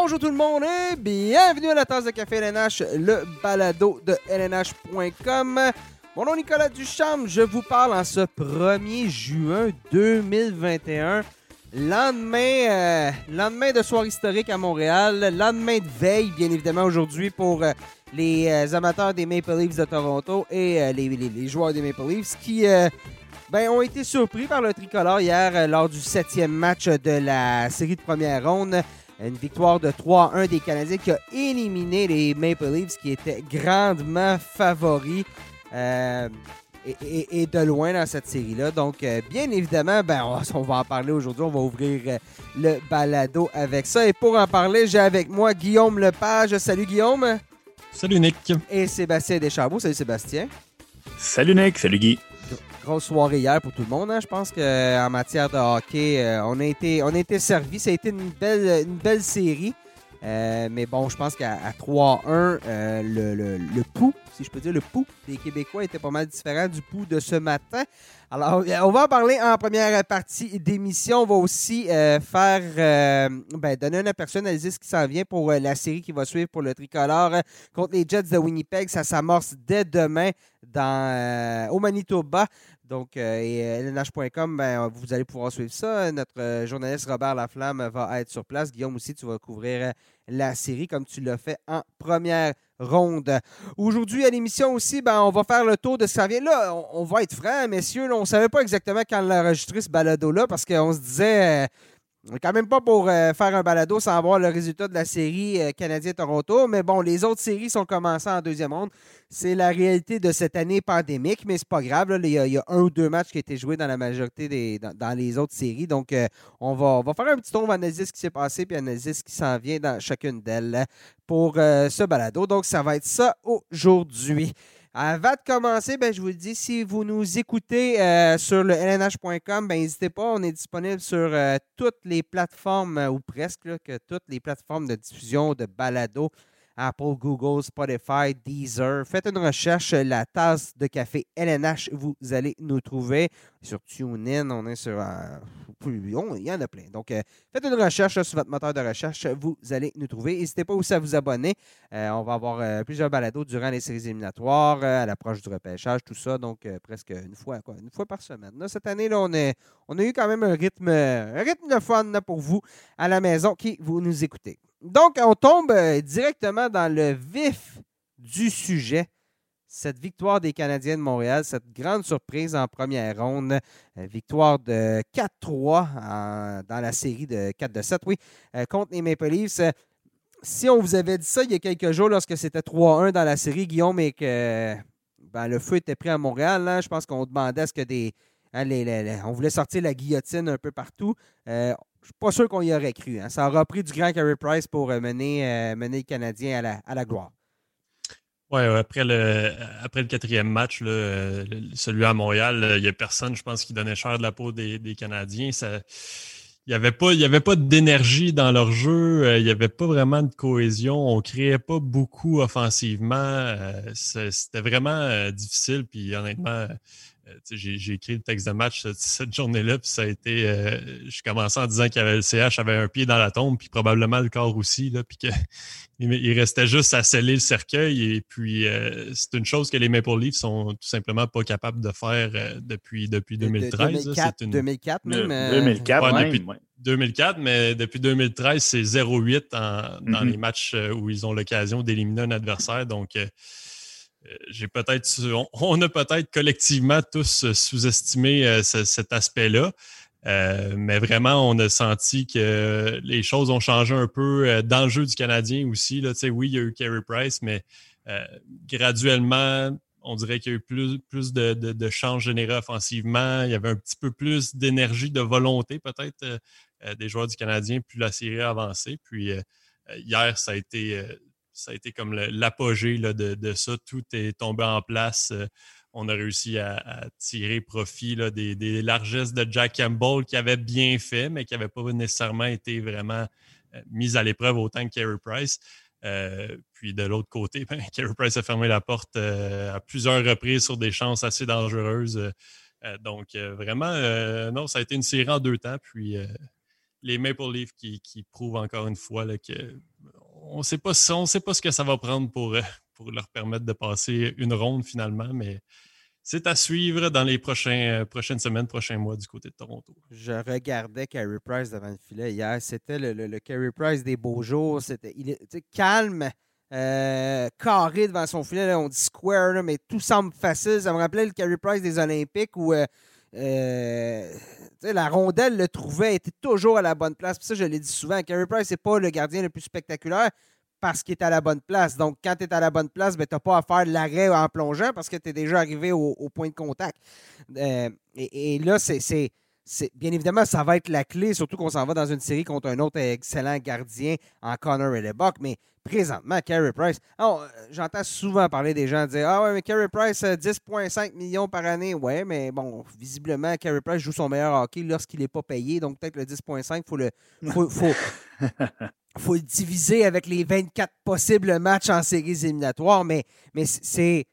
Bonjour tout le monde et bienvenue à la tasse de café LNH, le balado de LNH.com. Mon nom est Nicolas Duchamp, je vous parle en ce 1er juin 2021. Lendemain, euh, lendemain de soir historique à Montréal, lendemain de veille, bien évidemment, aujourd'hui pour euh, les euh, amateurs des Maple Leafs de Toronto et les, joueurs des Maple Leafs qui ben, ont été surpris par le tricolore hier lors du septième match de la série de première ronde. Une victoire de 3-1 des Canadiens qui a éliminé les Maple Leafs qui étaient grandement favoris. euh, et, et- et de loin dans cette série-là. Donc, euh, bien évidemment, ben, on, on va en parler aujourd'hui. On va ouvrir euh, le balado avec ça. Et pour en parler, j'ai avec moi Guillaume Lepage. Salut Guillaume. Salut Nick. Et Sébastien Deschambault. Salut Sébastien. Salut Nick, salut Guy. Soirée hier pour tout le monde. hein. Je pense qu'en matière de hockey, euh, on a été, on a été servi. Ça a été une belle, une belle série. Euh, mais bon, je pense qu'à à 3-1, euh, le, le, le si je peux dire, le pouls des Québécois était pas mal différent du pouls de ce matin. Alors, euh, on va en parler en première partie d'émission. On va aussi euh, faire, euh, ben, donner un aperçu, analyser ce qui s'en vient pour euh, la série qui va suivre pour le tricolore euh, contre les Jets de Winnipeg. Ça s'amorce dès demain dans, euh, au Manitoba. Donc, euh, et euh, LNH.com, ben, vous allez pouvoir suivre ça. Notre euh, journaliste Robert Laflamme va être sur place. Guillaume aussi, tu vas couvrir euh, la série comme tu l'as fait en première ronde. Aujourd'hui, à l'émission aussi, ben, on va faire le tour de ce qui s'en vient. Là, on, va être franc, messieurs. on ne savait pas exactement quand l'enregistrer, ce balado-là, parce qu'on se disait... euh, quand même pas pour euh, faire un balado sans voir le résultat de la série euh, Canadien-Toronto. Mais bon, les autres séries sont commencées en deuxième ronde. C'est la réalité de cette année pandémique, mais c'est pas grave. Il y, a, un ou deux matchs qui ont été joués dans la majorité des dans, les autres séries. Donc, euh, on, va, on va faire un petit tour, on va analyser ce qui s'est passé, puis analyser ce qui s'en vient dans chacune d'elles pour ce balado. Donc, ça va être ça aujourd'hui. Avant de commencer, ben, je vous le dis, si vous nous écoutez euh, sur le lnh.com, ben, n'hésitez pas, on est disponible sur euh, toutes les plateformes, ou presque, que toutes les plateformes de diffusion de balado. Apple, Google, Spotify, Deezer. Faites une recherche, la tasse de café LNH, vous allez nous trouver. Sur TuneIn, on est sur... euh, il y en a plein. Donc, euh, faites une recherche sur votre moteur de recherche, vous allez nous trouver. N'hésitez pas aussi à vous abonner. Euh, on va avoir euh, plusieurs balados durant les séries éliminatoires, à l'approche du repêchage, tout ça. Donc, presque une fois, une fois par semaine. Cette année, là, on, a eu quand même un rythme, un rythme de fun pour vous à la maison qui vous nous écoutez. Donc, on tombe euh, directement dans le vif du sujet. Cette victoire des Canadiens de Montréal, cette grande surprise en première ronde, euh, victoire de 4-3 en- dans la série de 4-7, oui, euh, contre les Maple Leafs. Si on vous avait dit ça il y a quelques jours lorsque c'était 3-1 dans la série, Guillaume, et que ben, le feu était pris à Montréal, là, je pense qu'on demandait à ce que des. Hein, on voulait sortir la guillotine un peu partout. Euh, je suis pas sûr qu'on y aurait cru. hein. Ça aura pris du grand Carey Price pour euh, mener, euh, mener les Canadiens à la, gloire. Ouais, après le, le quatrième match, le- celui à Montréal, il n'y a personne, je pense, qui donnait cher de la peau des, Canadiens. Il n'y avait pas, d'énergie dans leur jeu, euh, il n'y avait pas vraiment de cohésion, on créait pas beaucoup offensivement. euh, C'était vraiment difficile, puis honnêtement, j'ai j'ai écrit le texte de match cette, cette journée-là, puis ça a été. euh, je commençais en disant qu'il y avait le CH avait un pied dans la tombe, puis probablement le corps aussi, là, puis que il il restait juste à sceller le cercueil. Et puis, euh, c'est une chose que les Maple Leafs sont tout simplement pas capables de faire euh, depuis, depuis De- de 2013. là. 2004, C'est une- 2004 même. euh, 2004, ouais, même, depuis- ouais. 2004, mais depuis 2013, c'est 0-8 en- dans Mhm. les matchs euh, où ils ont l'occasion d'éliminer un adversaire. Donc, euh, euh, on, a peut-être collectivement tous euh, sous-estimé euh, ce- cet aspect-là. Euh, mais vraiment, on a senti que les choses ont changé un peu dans le jeu du Canadien aussi. Oui, il y a eu Carey Price, mais graduellement, on dirait qu'il y a eu plus, de, changes générés offensivement. Il y avait un petit peu plus d'énergie, de volonté peut-être des joueurs du Canadien, plus la série a avancé. Puis hier, ça a été, ça a été comme l'apogée là, de, de ça. Tout est tombé en place. Euh, on a réussi à, tirer profit là, des, largesses de Jack Campbell qui avait bien fait, mais qui n'avait pas nécessairement été vraiment euh, mise à l'épreuve autant que Carey Price. Euh, puis de l'autre côté, ben, Carey Price a fermé la porte à plusieurs reprises sur des chances assez dangereuses. Donc, vraiment, non, ça a été une série en deux temps. Puis, les Maple Leafs qui, prouvent encore une fois qu'on que on ne sait pas ce que ça va prendre pour, euh, pour leur permettre de passer une ronde finalement, mais c'est à suivre dans les euh, prochaines semaines, prochains mois du côté de Toronto. Je regardais Carey Price devant le filet hier. C'était le, le, Price des beaux jours. C'était il est calme, euh, carré devant son filet. on dit square, mais tout semble facile. Ça me rappelait le Carey Price des Olympiques où la rondelle le trouvait, était toujours à la bonne place. Puis ça, je l'ai dit souvent, Carey Price, n'est pas le gardien le plus spectaculaire parce qu'il est à la bonne place. Donc, quand tu es à la bonne place, ben, tu n'as pas à faire l'arrêt en plongeant parce que tu es déjà arrivé au, point de contact. Euh, et, là, c'est. Bien évidemment, ça va être la clé, surtout qu'on s'en va dans une série contre un autre excellent gardien en Connor et Mais présentement, Carey Price, oh, j'entends souvent parler des gens dire Ah ouais, mais Carey Price, 10,5 euh, millions par année. Ouais, mais bon, visiblement, Carey Price joue son meilleur hockey lorsqu'il n'est pas payé. Donc, peut-être le 10,5, il faut le. Faut, faut, faut le diviser avec les 24 possibles matchs en séries éliminatoires, mais, mais c'est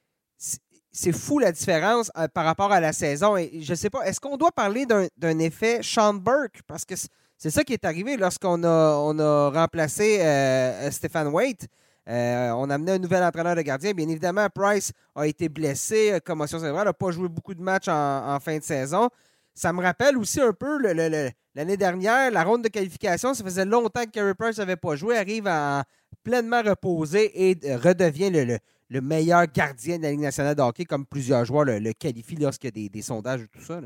c'est fou la différence euh, par rapport à la saison. Et je ne sais pas, est-ce qu'on doit parler d'un effet Sean Burke? Parce que c'est ça qui est arrivé lorsqu'on a, remplacé euh, Stéphane Waite. Euh, on a amené un nouvel entraîneur de gardien. Bien évidemment, Price a été blessé, commotion cérébrale, n'a pas joué beaucoup de matchs en, fin de saison. Ça me rappelle aussi un peu l'année dernière, la ronde de qualification. Ça faisait longtemps que Carey Price n'avait pas joué, arrive à pleinement reposer et redevient le, meilleur gardien de la Ligue nationale de hockey, comme plusieurs joueurs le, qualifient lorsqu'il y a des, sondages et tout ça.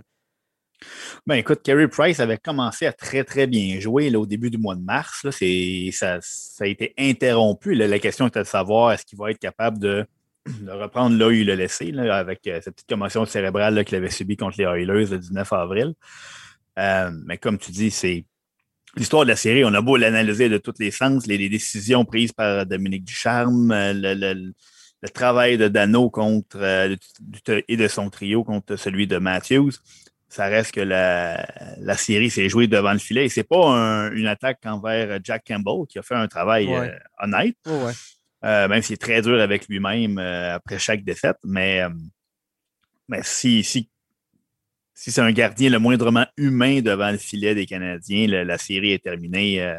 Ben écoute, Carey Price avait commencé à très très bien jouer au début du mois de mars. ça, ça, a été interrompu. la question était de savoir est-ce qu'il va être capable de de reprendre là où il l'a laissé, avec euh, cette petite commotion cérébrale qu'il avait subie contre les Oilers le 19 avril. Euh, mais comme tu dis, c'est l'histoire de la série. On a beau l'analyser de tous les sens, les, décisions prises par Dominique Ducharme, euh, le, travail de Dano contre, et de son trio contre celui de Matthews. Ça reste que la, série s'est jouée devant le filet et c'est pas une attaque envers Jack Campbell qui a fait un travail honnête. Euh, même s'il est très dur avec lui-même euh, après chaque défaite. Mais, euh, mais si, si, si c'est un gardien le moindrement humain devant le filet des Canadiens, la, série est terminée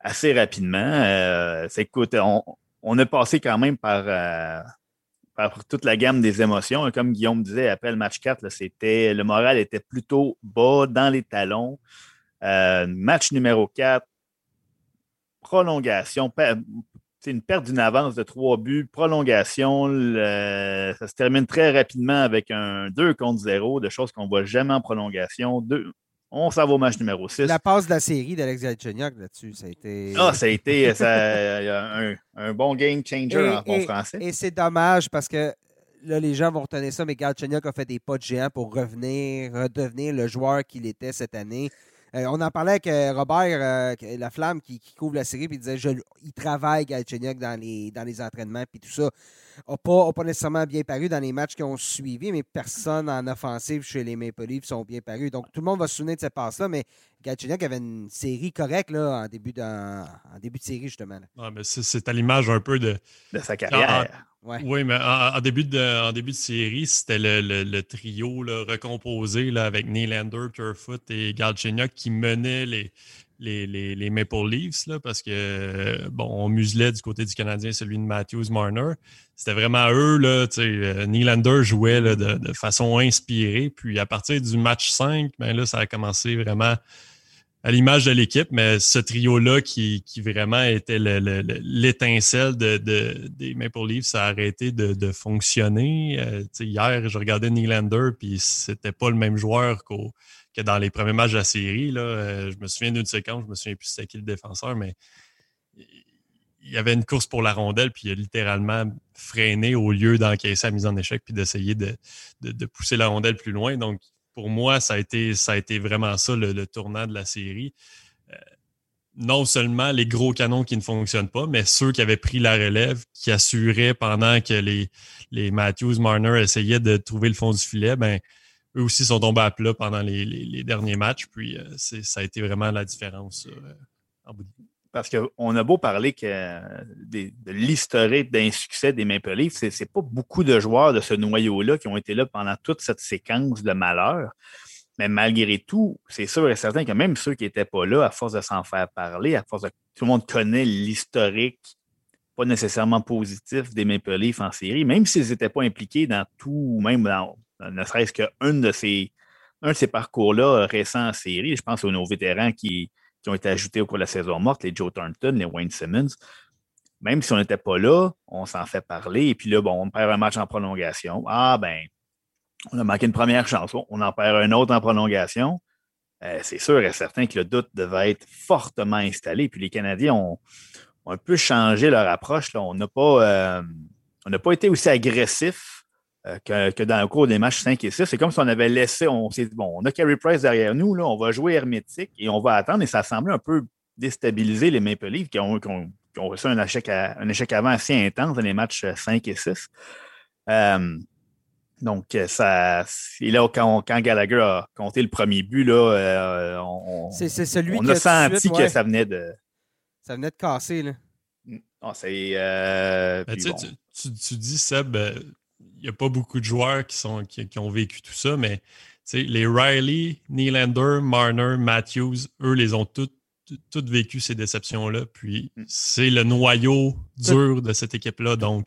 assez rapidement. écoute, on, on, a passé quand même par, par toute la gamme des émotions. Comme Guillaume disait après le match 4, c'était, le moral était plutôt bas dans les talons. match numéro 4, prolongation, c'est une perte d'une avance de trois buts, prolongation. ça se termine très rapidement avec un 2 contre 0, de choses qu'on ne voit jamais en prolongation. Deux, on s'en va au match numéro 6. La passe de la série d'Alex Galchenyuk là-dessus, ça a été. Ah, ça a été un, bon game changer en bon français. Et c'est dommage parce que là, les gens vont retenir ça, mais Galchenyuk a fait des pas de géant pour revenir, redevenir le joueur qu'il était cette année. Euh, on en parlait avec euh, Robert euh, La Flamme qui, couvre la série, puis il disait je, il travaille Galchenyuk dans les, dans les entraînements, puis tout ça. N'a pas, pas nécessairement bien paru dans les matchs qui ont suivi, mais personne en offensive chez les Maple Leafs sont bien parus. Donc tout le monde va se souvenir de cette passe-là, mais Galchenyuk avait une série correcte là, en, début de, en, début de série, justement. c'est à l'image un peu de, de sa carrière. Oui, mais en, début de, début de série, c'était le, trio recomposé là, avec Nylander, Turfoot et Galchenyuk qui menait les, les, Maple Leafs parce que, bon, on muselait du côté du Canadien celui de Matthews Marner. C'était vraiment eux, là, euh, Nylander jouait de, façon inspirée. Puis à partir du match 5, ben, là, ça a commencé vraiment à l'image de l'équipe, mais ce trio-là qui, vraiment était l'étincelle de, des Maple Leafs, ça a arrêté de, fonctionner. Euh, hier, je regardais Nylander, puis c'était pas le même joueur que dans les premiers matchs de la série. Là. Euh, je me souviens d'une séquence, je me souviens plus c'était qui le défenseur, mais il y avait une course pour la rondelle, puis il a littéralement freiné au lieu d'encaisser la mise en échec, puis d'essayer de, de, pousser la rondelle plus loin. Donc, pour moi, ça a été, ça a été vraiment ça le, tournant de la série. Euh, non seulement les gros canons qui ne fonctionnent pas, mais ceux qui avaient pris la relève, qui assuraient pendant que les, les Matthews, Marner essayaient de trouver le fond du filet, ben, eux aussi sont tombés à plat pendant les, derniers matchs. Puis euh, ça a été vraiment la différence euh, en bout de parce qu'on a beau parler que de, l'historique d'insuccès des Maple Leafs, c'est, n'est pas beaucoup de joueurs de ce noyau-là qui ont été là pendant toute cette séquence de malheur. Mais malgré tout, c'est sûr et certain que même ceux qui n'étaient pas là, à force de s'en faire parler, à force de. Tout le monde connaît l'historique pas nécessairement positif des Maple Leafs en série, même s'ils n'étaient pas impliqués dans tout, même dans, ne serait-ce qu'un de ces, un de ces parcours-là récents en série. Je pense aux nos vétérans qui, qui, ont été ajoutés au cours de la saison morte, les Joe Thornton, les Wayne Simmons. Même si on n'était pas là, on s'en fait parler. Et puis là, bon, on perd un match en prolongation. Ah, ben, on a manqué une première chance. On en perd un autre en prolongation. Euh, c'est sûr et certain que le doute devait être fortement installé. Puis les Canadiens ont, un peu changé leur approche. On n'a pas, euh, pas été aussi agressif euh, que, dans le cours des matchs 5 et 6. C'est comme si on avait laissé, on s'est bon, on a Carey Price derrière nous, là, on va jouer hermétique et on va attendre. Et ça semblait un peu déstabiliser les Maple Leafs qui ont, reçu un échec, un échec avant assez intense dans les matchs 5 et 6. Donc, euh, ça, et là, quand, quand, Gallagher a compté le premier but, là, euh, on, celui on a senti que ça venait de. Ça venait de casser, là. Mm. Ah, c'est. Euh, ben, tu, tu, dis, Seb, n'y a pas beaucoup de joueurs qui, sont, qui, ont vécu tout ça, mais les Riley, Nylander, Marner, Matthews, eux, les ont toutes toutes vécu ces déceptions-là. Puis mm. c'est le noyau dur de cette équipe-là. Donc,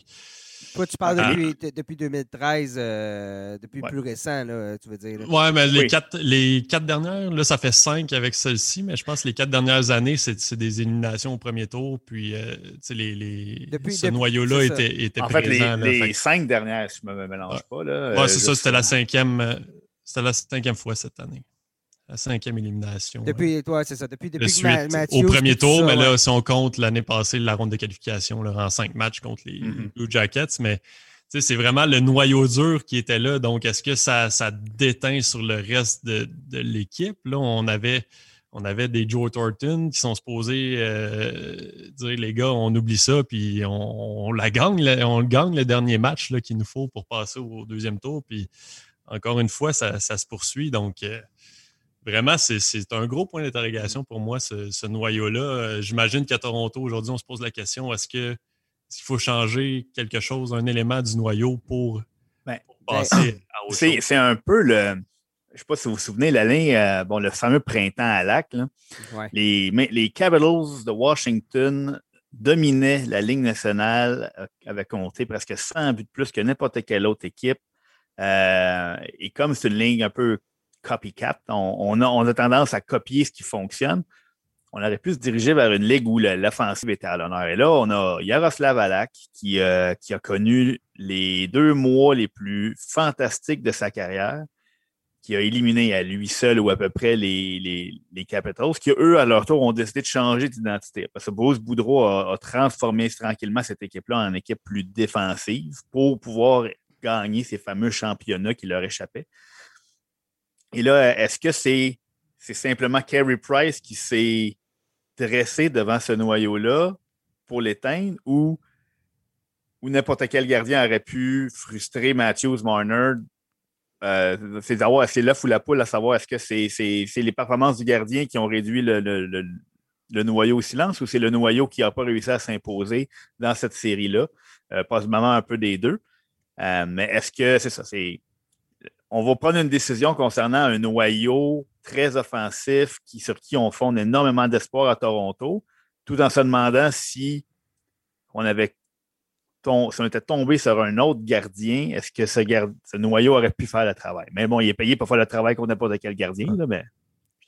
toi, tu parles ah. depuis, 2013, euh, depuis plus récent, là, tu veux dire. Oui, mais les, quatre, les quatre dernières, là, ça fait cinq avec celle-ci, mais je pense que les quatre dernières années, c'est des éliminations au premier tour. Puis, euh, les, les, ce noyau-là était, était, en présent. En fait, les, cinq dernières, si je ne me mélange pas. Oui, euh, c'est ça, c'était la cinquième. C'était la cinquième fois cette année la cinquième élimination. Depuis, toi, c'est ça. Depuis, depuis Au premier tour, mais là, si on compte l'année passée, la ronde de qualification là, en cinq matchs contre les mm-hmm. Blue Jackets, mais c'est vraiment le noyau dur qui était là. Donc, est-ce que ça, ça déteint sur le reste de, l'équipe? Là, on avait, on avait des Joe Thornton qui sont supposés euh, dire les gars, on oublie ça, puis on, la gagne, on gagne le dernier match qu'il nous faut pour passer au deuxième tour. Puis encore une fois, ça, se poursuit. Donc, euh, vraiment, c'est un gros point d'interrogation pour moi, ce, noyau-là. Euh, j'imagine qu'à Toronto, aujourd'hui, on se pose la question est-ce qu'il faut changer quelque chose, un élément du noyau pour, ben, passer à autre chose? C'est un peu le. Je ne sais pas si vous vous souvenez, l'année, euh, bon, le fameux printemps à lac, les, les Capitals de Washington dominaient la Ligue nationale, euh, avaient compté presque 100 buts de plus que n'importe quelle autre équipe. et comme c'est une ligne un peu copycat. On, a, tendance à copier ce qui fonctionne. On aurait pu se diriger vers une ligue où l'offensive était à l'honneur. Et là, on a Yaroslav Alak qui, euh, qui a connu les deux mois les plus fantastiques de sa carrière, qui a éliminé à lui seul ou à peu près les, les, Capitals, qui, eux, à leur tour, ont décidé de changer d'identité. Parce que Bruce Boudreau a, a transformé tranquillement cette équipe-là en équipe plus défensive pour pouvoir gagner ces fameux championnats qui leur échappaient. Et là, est-ce que c'est simplement Carey Price qui s'est dressé devant ce noyau-là pour l'éteindre ou, n'importe quel gardien aurait pu frustrer Matthews Marner? Euh, c'est l'œuf ou la poule à savoir est-ce que c'est les performances du gardien qui ont réduit le, noyau au silence ou c'est le noyau qui n'a pas réussi à s'imposer dans cette série-là? Euh, possiblement un peu des deux. Euh, mais est-ce que c'est ça? On va prendre une décision concernant un noyau très offensif qui, sur qui on fonde énormément d'espoir à Toronto, tout en se demandant si on avait si on était tombé sur un autre gardien, est-ce que ce, ce, noyau aurait pu faire le travail? Mais bon, il est payé pour faire le travail qu'on n'a pas de quel gardien. mais...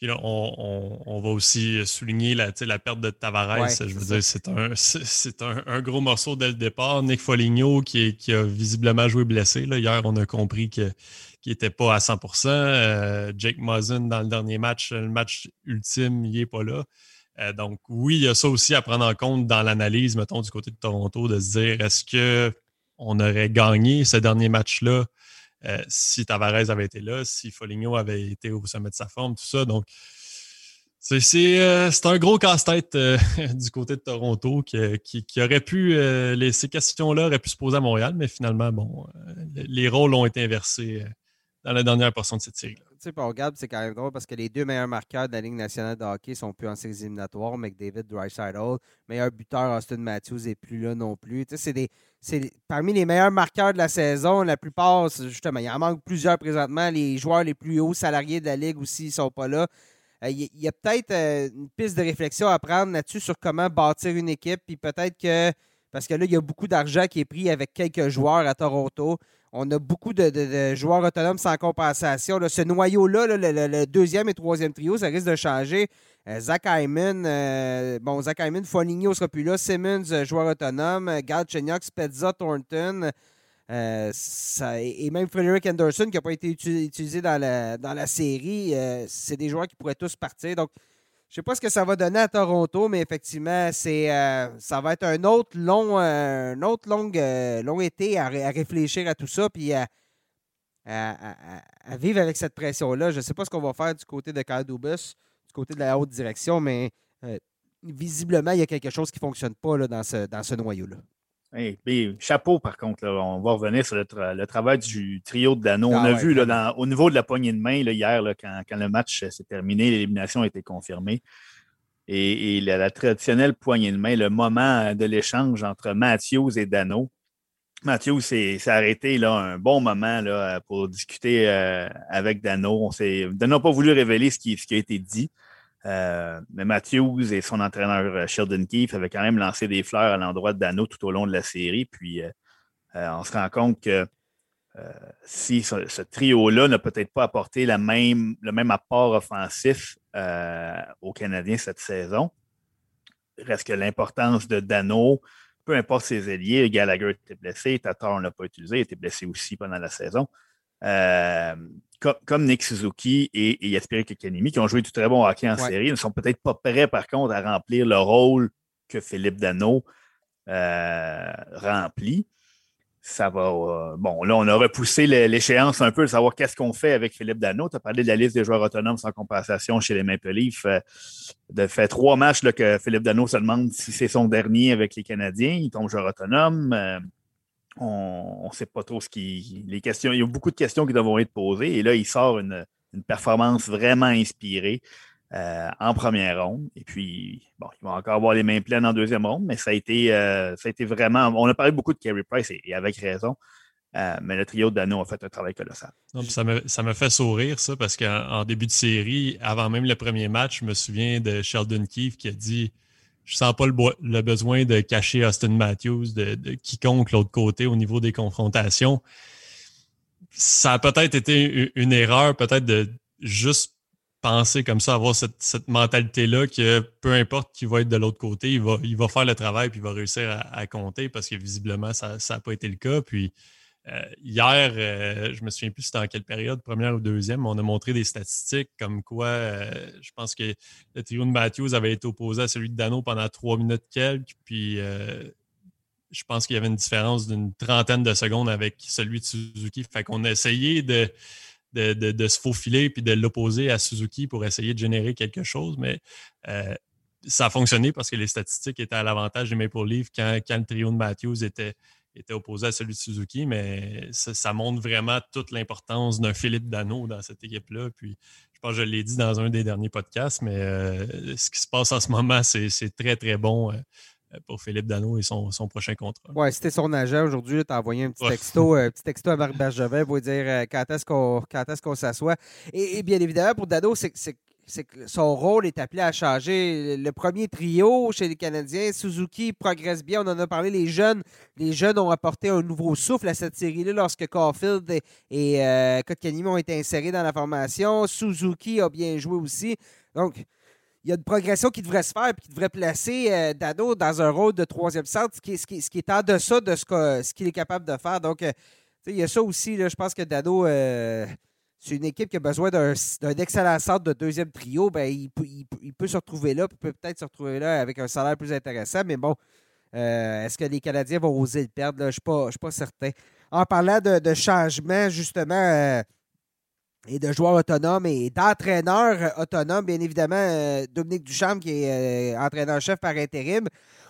Puis là, on, va aussi souligner la, la perte de Tavares. je veux dire, c'est un, un, gros morceau dès le départ. Nick Foligno qui, qui a visiblement joué blessé. Là. Hier, on a compris que qui n'était pas à 100% euh, Jake Muzzin, dans le dernier match, le match ultime, il n'est pas là. Euh, donc, oui, il y a ça aussi à prendre en compte dans l'analyse, mettons, du côté de Toronto, de se dire est-ce qu'on aurait gagné ce dernier match-là euh, si Tavares avait été là, si Foligno avait été au sommet de sa forme, tout ça. Donc, c'est un gros casse-tête du côté de Toronto qui, aurait pu, ces questions-là auraient pu se poser à Montréal, mais finalement, bon, les rôles ont été inversés dans la dernière portion de cette série. sais, on regarde, c'est quand même drôle parce que les deux meilleurs marqueurs de la Ligue nationale de hockey sont plus en séries éliminatoires. McDavid, Drysdale, meilleur buteur, Austin Matthews n'est plus là non plus. Tu sais, c'est des, c'est parmi les meilleurs marqueurs de la saison. La plupart, justement, il en manque plusieurs présentement. Les joueurs les plus hauts salariés de la Ligue aussi ne sont pas là. Euh, il y a peut-être euh, une piste de réflexion à prendre là-dessus sur comment bâtir une équipe. Puis peut-être que, parce que là, il y a beaucoup d'argent qui est pris avec quelques joueurs à Toronto. On a beaucoup de, joueurs autonomes sans compensation. ce noyau-là, le, deuxième et troisième trio, ça risque de changer. Euh, Zach Hyman, euh, bon, Zach Hyman, Foligno sera plus là. Simmons, euh, joueur autonome. Galchenyuk, Spezza, Thornton. et même Frederick Anderson, qui n'a pas été utilisé dans la, dans la série. c'est des joueurs qui pourraient tous partir. Donc, je sais pas ce que ça va donner à Toronto, mais effectivement, c'est ça va être un autre long, un autre long, été à, réfléchir à tout ça, puis à, vivre avec cette pression-là. Je ne sais pas ce qu'on va faire du côté de Kyle Dubus côté de la haute direction, mais euh, visiblement, il y a quelque chose qui ne fonctionne pas là, dans ce, dans ce noyau-là. Chapeau, par contre, on va revenir sur le, travail du trio de Dano. on ah a vu là, au niveau de la poignée de main là, hier, quand, le match s'est terminé, l'élimination a été confirmée. Et, la, traditionnelle poignée de main, le moment de l'échange entre Matthews et Dano. Matthews s'est arrêté là, un bon moment là, pour discuter euh, avec Dano. Dano n'a pas voulu révéler ce qui, ce qui a été dit. Euh, mais Matthews et son entraîneur euh, Sheldon Keefe avaient quand même lancé des fleurs à l'endroit de Dano tout au long de la série. Puis euh, on se rend compte que si ce, trio-là n'a peut-être pas apporté le même apport offensif aux Canadiens cette saison, reste que l'importance de Dano, peu importe ses alliés, Gallagher était blessé, Tatar on l'a pas utilisé, il était blessé aussi pendant la saison comme, Nick Suzuki et, et Yaspiri qui ont joué du très bon hockey en série, ne sont peut-être pas prêts, par contre, à remplir le rôle que Philippe Dano euh, remplit. Ça va. Euh, bon, là, on a repoussé l'échéance un peu de savoir qu'est-ce qu'on fait avec Philippe Dano. Tu as parlé de la liste des joueurs autonomes sans compensation chez les Maple Leafs. Euh, de fait trois matchs là, que Philippe Dano se demande si c'est son dernier avec les Canadiens. Il tombe joueur autonome on ne sait pas trop ce qui. Les questions, il y a beaucoup de questions qui devront être posées. Et là, il sort une, performance vraiment inspirée euh, en première ronde. Et puis, bon, il va encore avoir les mains pleines en deuxième ronde, mais ça a été, euh, vraiment. On a parlé beaucoup de Carey Price et, avec raison. Euh, mais le trio de Dano a fait un travail colossal. ça, me, ça me fait sourire, ça, parce qu'en début de série, avant même le premier match, je me souviens de Sheldon Keefe qui a dit je sens pas le, besoin de cacher Austin Matthews de, quiconque l'autre côté au niveau des confrontations. Ça a peut-être été une erreur, peut-être de juste penser comme ça, avoir cette, mentalité-là que peu importe qui va être de l'autre côté, il va, il va faire le travail puis il va réussir à, compter parce que visiblement, ça n'a pas été le cas. Puis euh, hier, euh, je me souviens plus c'était en quelle période, première ou deuxième, on a montré des statistiques comme quoi euh, je pense que le trio de Matthews avait été opposé à celui de Dano pendant trois minutes quelques, puis je pense qu'il y avait une différence d'une trentaine de secondes avec celui de Suzuki. Fait qu'on a essayé de, de, se faufiler puis de l'opposer à Suzuki pour essayer de générer quelque chose, mais ça a fonctionné parce que les statistiques étaient à l'avantage des Maple Leafs quand, quand le trio de Matthews était était opposé à celui de Suzuki, mais ça, montre vraiment toute l'importance d'un Philippe Dano dans cette équipe-là. Puis, je pense que je l'ai dit dans un des derniers podcasts, mais euh, ce qui se passe en ce moment, c'est très, très bon euh, pour Philippe Dano et son, prochain contrat. Ouais, c'était son agent aujourd'hui. Tu as envoyé un petit texto, un petit texto à Marc Bergevin pour dire euh, quand est-ce qu'on s'assoit. Et, et, bien évidemment, pour Dano, c'est c'est que son rôle est appelé à changer. Le premier trio chez les Canadiens, Suzuki progresse bien. On en a parlé. Les jeunes, les jeunes ont apporté un nouveau souffle à cette série-là lorsque Caulfield et, et euh, ont été insérés dans la formation. Suzuki a bien joué aussi. Donc, il y a une progression qui devrait se faire et qui devrait placer euh, Dano dans un rôle de troisième centre, ce qui, ce ce qui est en deçà de ce qu'il est capable de faire. Donc, euh, il y a ça aussi. je pense que Dano. Euh, c'est une équipe qui a besoin d'un excellent centre de deuxième trio, ben, il, peut, se retrouver là, peut peut-être se retrouver là avec un salaire plus intéressant, mais bon, euh, est-ce que les Canadiens vont oser le perdre? Je ne suis, pas certain. En parlant de, de changement, justement, euh, et de joueurs autonomes et d'entraîneurs autonomes, bien évidemment, euh, Dominique Duchamp, qui est entraîneur-chef par intérim,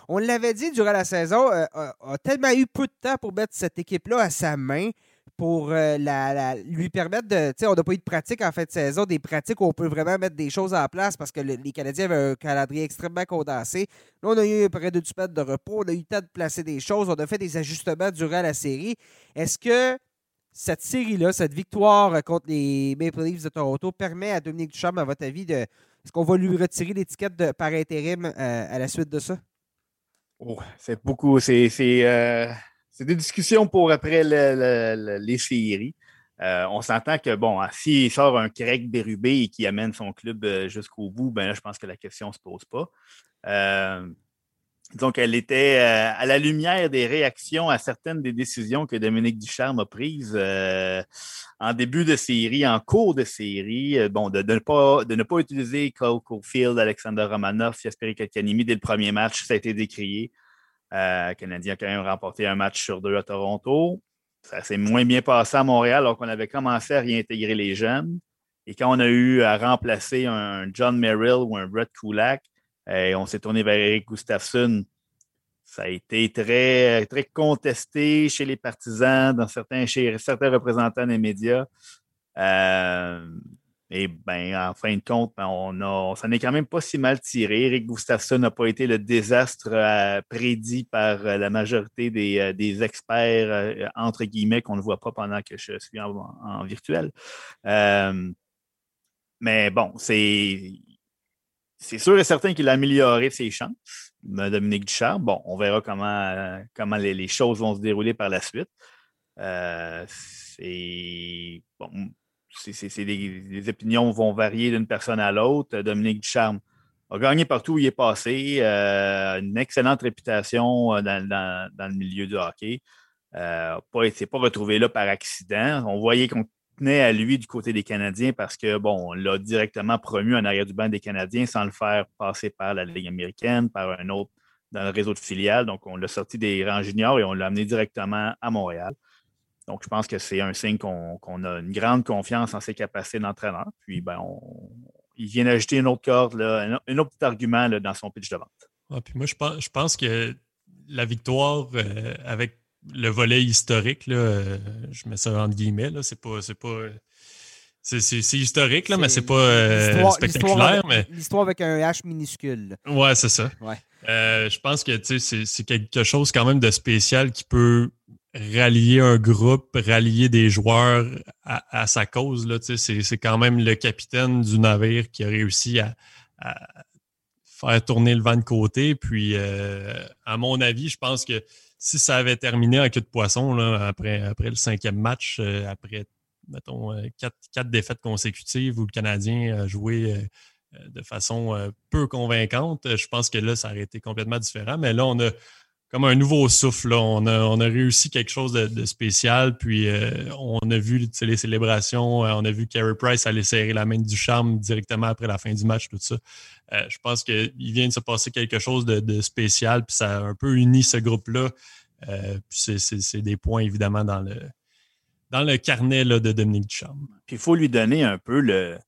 on l'avait dit durant la saison, a tellement eu peu de temps pour mettre cette équipe-là à sa main pour euh, lui permettre de. On n'a pas eu de pratique en fin de saison, des pratiques où on peut vraiment mettre des choses en place parce que les Canadiens avaient un calendrier extrêmement condensé. Là, on a eu près de semaines de repos, on a eu le temps de placer des choses, on a fait des ajustements durant la série. Est-ce que cette série-là, cette victoire contre les Maple Leafs de Toronto permet à Dominique Ducharme, à votre avis, de. Est-ce qu'on va lui retirer l'étiquette par intérim euh, à la suite de ça? Oh, c'est beaucoup. C'est. Euh, c'est des discussions pour après les séries. Euh, on s'entend que, bon, s'il sort un Craig Bérubé et qui amène son club euh, jusqu'au bout, ben là, je pense que la question ne se pose pas. Euh, donc, elle était à la lumière des réactions à certaines des décisions que Dominique Ducharme a prises en début de série, en cours de série. bon, de, ne pas, de ne pas utiliser Cole Caulfield, Alexander Romanov, Yasperi Kotkaniemi dès le premier match, ça a été décrié. Euh, le Canadien a quand même remporté un match sur deux à Toronto. Ça s'est moins bien passé à Montréal alors qu'on avait commencé à réintégrer les jeunes. Et quand on a eu à remplacer un John Merrill ou un Brett Kulak, et on s'est tourné vers Eric Gustafsson, ça a été très, très contesté chez les partisans, dans certains, chez certains représentants des médias. Euh, et ben, en fin de compte, ben, on a, ça n'est quand même pas si mal tiré. Eric Gustafsson n'a pas été le désastre euh, prédit par euh, la majorité des, euh, experts, entre guillemets, qu'on ne voit pas pendant que je suis en, virtuel. mais bon, c'est, c'est sûr et certain qu'il a amélioré ses chances, Dominique Ducharme. Bon, on verra comment, comment les, les, choses vont se dérouler par la suite. c'est bon, les, opinions vont varier d'une personne à l'autre. Dominique Ducharme a gagné partout où il est passé, euh, une excellente réputation euh, dans, le milieu du hockey. Euh, il s'est pas retrouvé là par accident. On voyait qu'on tenait à lui du côté des Canadiens parce que, bon, on l'a directement promu en arrière du banc des Canadiens sans le faire passer par la Ligue américaine, par un autre dans le réseau de filiales. Donc, on l'a sorti des rangs juniors et on l'a amené directement à Montréal. Donc, je pense que c'est un signe qu'on a une grande confiance en ses capacités d'entraîneur. Puis, ben, il vient d'ajouter une autre corde, un, autre petit argument dans son pitch de vente. Ah, puis moi, je pense, je pense que la victoire euh, avec le volet historique, euh, je mets ça entre guillemets, c'est pas. C'est pas c'est historique, là, mais c'est pas euh, spectaculaire. L'histoire avec un H minuscule. Ouais, c'est ça. je pense que c'est quelque chose quand même de spécial qui peut rallier un groupe, rallier des joueurs à, sa cause. C'est quand même le capitaine du navire qui a réussi à, faire tourner le vent de côté. Puis, euh, à mon avis, je pense que si ça avait terminé en queue de poisson là, après, après le cinquième match, euh, après, mettons, euh, quatre, quatre, défaites consécutives où le Canadien a joué de façon peu convaincante, je pense que là, ça aurait été complètement différent. Mais là, on a comme un nouveau souffle. On, a, réussi quelque chose de, spécial. Puis euh, on a vu les célébrations. Euh, on a vu Carey Price aller serrer la main du charme directement après la fin du match, tout ça. Euh, je pense qu'il vient de se passer quelque chose de, spécial. Puis ça a un peu uni ce groupe-là. puis c'est des points évidemment dans le, dans le carnet de Dominique Ducharme. Puis il faut lui donner un peu le,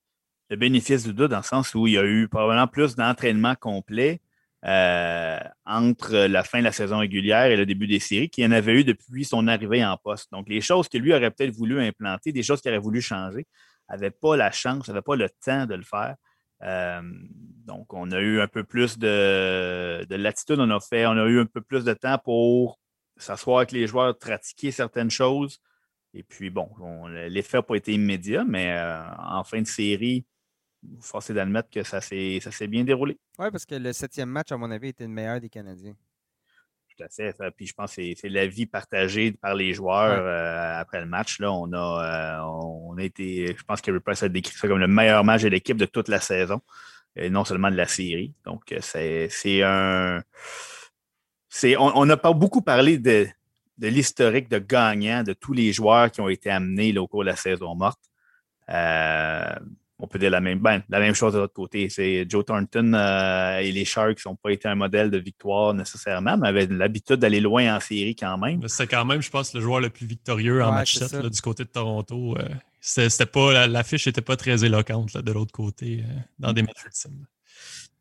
le bénéfice du doute dans le sens où il y a eu probablement plus d'entraînement complet. Euh, entre la fin de la saison régulière et le début des séries qu'il en avait eu depuis son arrivée en poste. Donc, les choses que lui aurait peut-être voulu implanter, des choses qu'il aurait voulu changer, n'avait pas la chance, n'avait pas le temps de le faire. Euh, donc, on a eu un peu plus de, latitude, on a fait, on a eu un peu plus de temps pour s'asseoir avec les joueurs, pratiquer certaines choses. Et puis, bon, l'effet n'a pas été immédiat, mais euh, en fin de série, forcé d'admettre que ça s'est bien déroulé. Oui, parce que le septième match, à mon avis, était le meilleur des Canadiens. Tout à fait. Puis je pense que c'est l'avis partagé par les joueurs euh, après le match. Là, on a, euh, on a été. Je pense que Price a décrit ça comme le meilleur match de l'équipe de toute la saison, et non seulement de la série. Donc, euh, c'est un. On, on a pas beaucoup parlé de, de l'historique de gagnants de tous les joueurs qui ont été amenés au cours de la saison morte. Euh, on peut dire la même, ben, la même chose de l'autre côté. C'est Joe Thornton euh, et les Sharks n'ont pas été un modèle de victoire nécessairement, mais avaient l'habitude d'aller loin en série quand même. C'est quand même, je pense, le joueur le plus victorieux en match 7 du côté de Toronto. Euh, c'était pas, l'affiche n'était pas très éloquente de l'autre côté euh, dans des matchs ultimes.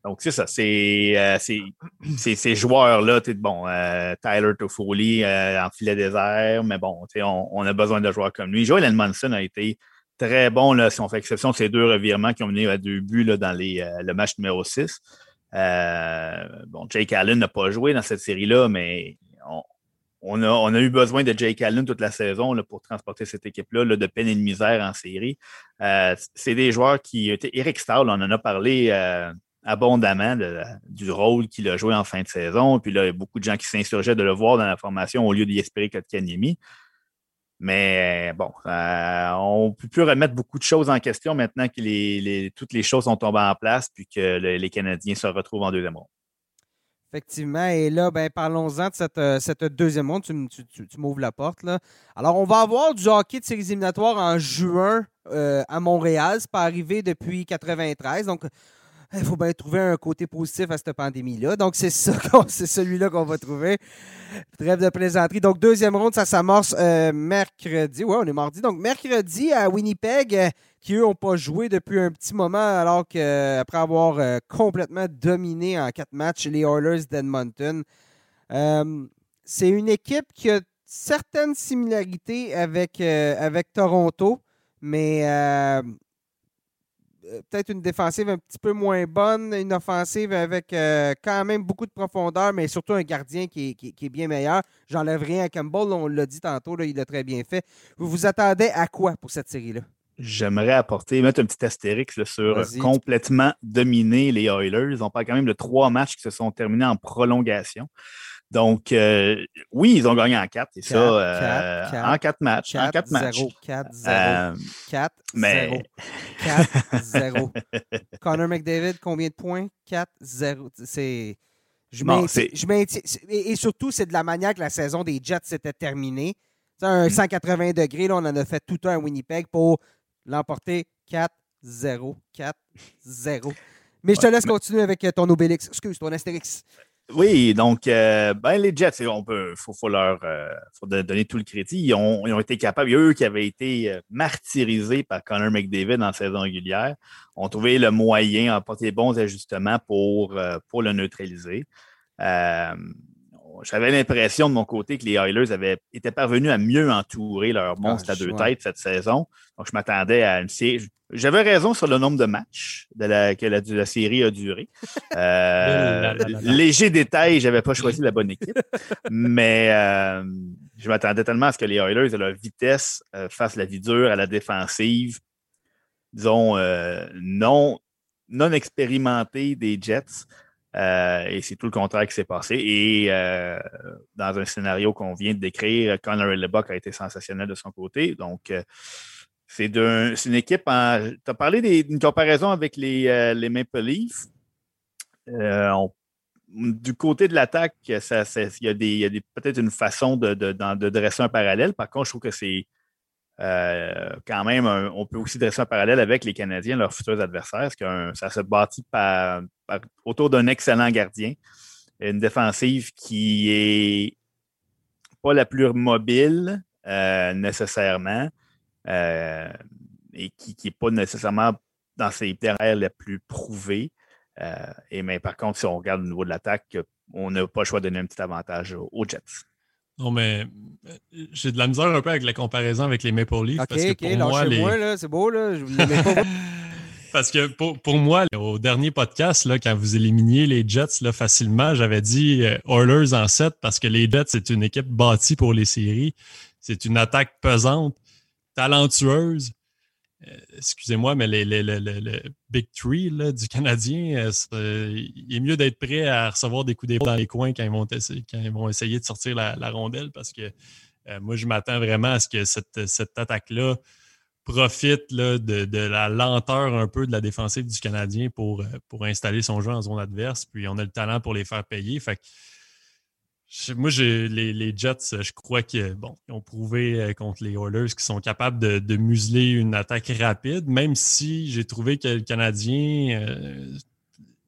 Donc, c'est ça. C'est euh, ces joueurs-là, bon, euh, Tyler Toffoli euh, en filet désert, mais bon, on, on, a besoin de joueurs comme lui. Joel Edmondson a été très bon, là, si on fait exception de ces deux revirements qui ont mené à deux buts dans les, le match numéro 6. bon, Jake Allen n'a pas joué dans cette série-là, mais on, a, eu besoin de Jake Allen toute la saison pour transporter cette équipe-là de peine et de misère en série. c'est des joueurs qui étaient. Eric Stahl, on en a parlé abondamment du rôle qu'il a joué en fin de saison. Puis là, il y a beaucoup de gens qui s'insurgeaient de le voir dans la formation au lieu d'y espérer Kotkaniemi. Mais bon, euh, on ne peut plus remettre beaucoup de choses en question maintenant que toutes les choses sont tombées en place puis que les Canadiens se retrouvent en deuxième ronde. Effectivement. Et là, ben, parlons-en de cette, euh, deuxième ronde. Tu, m'ouvres la porte. Là. Alors, on va avoir du hockey de séries éliminatoires en juin euh, à Montréal. C'est pas arrivé depuis 93. Donc, il faut bien trouver un côté positif à cette pandémie-là. Donc, c'est ça, c'est celui-là qu'on va trouver. Trêve de plaisanterie. Donc, deuxième ronde, ça s'amorce euh, mercredi. Ouais, on est mardi. Donc, mercredi à Winnipeg, euh, qui eux n'ont pas joué depuis un petit moment, alors qu'après avoir euh, complètement dominé en quatre matchs les Oilers d'Edmonton. c'est une équipe qui a certaines similarités avec, avec Toronto, mais peut-être une défensive un petit peu moins bonne, une offensive avec euh, quand même beaucoup de profondeur, mais surtout un gardien qui est, bien meilleur. J'enlève rien à Campbell, on l'a dit tantôt, il l'a très bien fait. Vous vous attendez à quoi pour cette série-là? J'aimerais apporter, mettre un petit astérix sur complètement dominer les Oilers. On parle quand même de trois matchs qui se sont terminés en prolongation. Donc, euh, oui, ils ont gagné en quatre, c'est ça. Euh, en quatre matchs. 4, en quatre 0, matchs. 4, 0, 4, 0. 4, 0. Connor McDavid, combien de points? 4, 0. C'est. Je maintiens, et, surtout, c'est de la manière que la saison des Jets s'était terminée. C'est un 180 degrés, là, on en a fait tout un à Winnipeg pour l'emporter 4-0. 4-0. Mais je te laisse continuer avec ton Obélix. Excuse, ton Astérix. Oui, donc, euh, ben, les Jets, on peut, faut, leur euh, donner tout le crédit. Ils ont, été capables, eux qui avaient été euh, martyrisés par Connor McDavid en saison régulière, ont trouvé le moyen, apporter les bons ajustements pour, pour le neutraliser. J'avais l'impression de mon côté que les Oilers avaient été parvenus à mieux entourer leur monstre à deux têtes cette saison. Donc, je m'attendais à une série. J'avais raison sur le nombre de matchs de la, que la, série a duré. Euh, léger détail, j'avais pas choisi la bonne équipe. mais euh, je m'attendais tellement à ce que les Oilers, à leur vitesse, euh, fassent la vie dure à la défensive, disons, non, non expérimentée des Jets. Et c'est tout le contraire qui s'est passé. Et dans un scénario qu'on vient de décrire, Connor Lebock a été sensationnel de son côté. Donc, c'est une équipe. Tu as parlé d'une comparaison avec les, euh, les Maple Leafs. Euh, du côté de l'attaque, il y a, peut-être une façon de, dresser un parallèle. Par contre, je trouve que c'est euh, quand même, on peut aussi dresser un parallèle avec les Canadiens, leurs futurs adversaires, parce que ça se bâtit autour d'un excellent gardien. Une défensive qui est pas la plus mobile nécessairement, euh, et qui n'est pas nécessairement dans ses terrains les plus prouvés. Euh, et mais par contre, si on regarde au niveau de l'attaque, on n'a pas le choix de donner un petit avantage aux, Jets. Non, mais euh, j'ai de la misère un peu avec la comparaison avec les Maple Leafs. parce que pour moi, les... c'est beau, là. parce que pour, moi, au dernier podcast, là, quand vous éliminiez les Jets là, facilement, j'avais dit Oilers en 7 parce que les Jets, c'est une équipe bâtie pour les séries. C'est une attaque pesante talentueuse. Euh, excusez-moi, mais le Big Three du Canadien, euh, il est mieux d'être prêt à recevoir des coups d'épaule dans les coins quand ils vont, essayer de sortir la, rondelle parce que euh, moi, je m'attends vraiment à ce que cette, cette attaque-là profite de, la lenteur un peu de la défensive du Canadien pour, installer son jeu en zone adverse. Puis on a le talent pour les faire payer. Moi, les, les, Jets, je crois qu'ils bon, ont prouvé euh, contre les Oilers qu'ils sont capables de, museler une attaque rapide, même si j'ai trouvé que le Canadien, euh,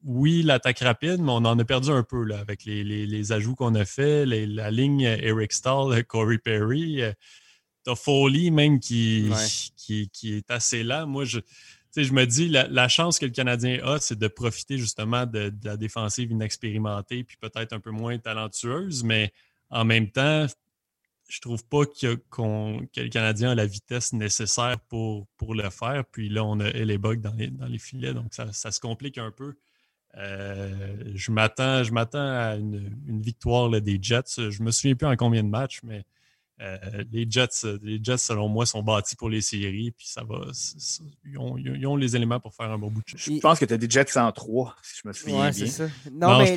oui, l'attaque rapide, mais on en a perdu un peu là, avec les, les ajouts qu'on a fait, la ligne Eric Stahl, Corey Perry. Euh, as Foley même qui, qui, est assez là. Moi, je, je me dis, la, chance que le Canadien a, c'est de profiter justement de, la défensive inexpérimentée, puis peut-être un peu moins talentueuse, mais en même temps, je trouve pas que, le Canadien a la vitesse nécessaire pour, pour le faire. Puis là, on a Hellebuck dans les, dans les filets, donc ça, se complique un peu. Euh, je m'attends à une, une victoire des Jets. Je me souviens plus en combien de matchs, mais euh, les, Jets, les Jets, selon moi, sont bâtis pour les séries, puis ça va. Ils ont, les éléments pour faire un bon bout de Je pense que tu as des Jets en 3, si je me souviens ouais, bien. Ça. Non, mais je,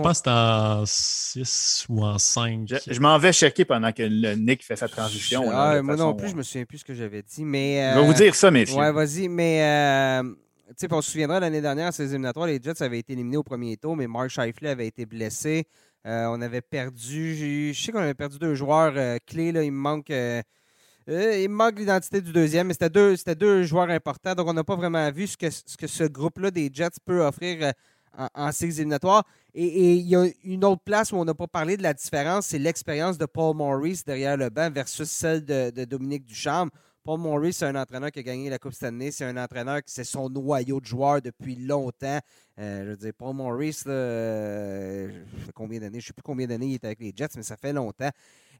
pense que c'est en 6 ou en 5. Je, m'en vais checker pendant que le Nick fait sa transition. Ah, moi non plus, je me souviens plus ce que j'avais dit. Mais, je vais vous dire ça, messieurs. Ouais, vas-y, mais. Euh, tu sais, on se souviendra l'année dernière, ces éliminatoires, les Jets avaient été éliminés au premier tour, mais Mark Scheifele avait été blessé. Euh, on avait perdu, je sais qu'on avait perdu deux joueurs euh, clés. Là, il me manque. Euh, l'identité du deuxième, mais c'était deux, joueurs importants. Donc, on n'a pas vraiment vu ce que ce, groupe-là des Jets peut offrir en, en éliminatoires. Et, il y a une autre place où on n'a pas parlé de la différence, c'est l'expérience de Paul Maurice derrière le banc versus celle de, de Dominique Ducharme. Paul Maurice, c'est un entraîneur qui a gagné la Coupe Stanley. C'est un entraîneur qui c'est son noyau de joueurs depuis longtemps. Euh, je veux dire, Paul Maurice, euh, combien d'années? Je ne sais plus combien d'années il est avec les Jets, mais ça fait longtemps.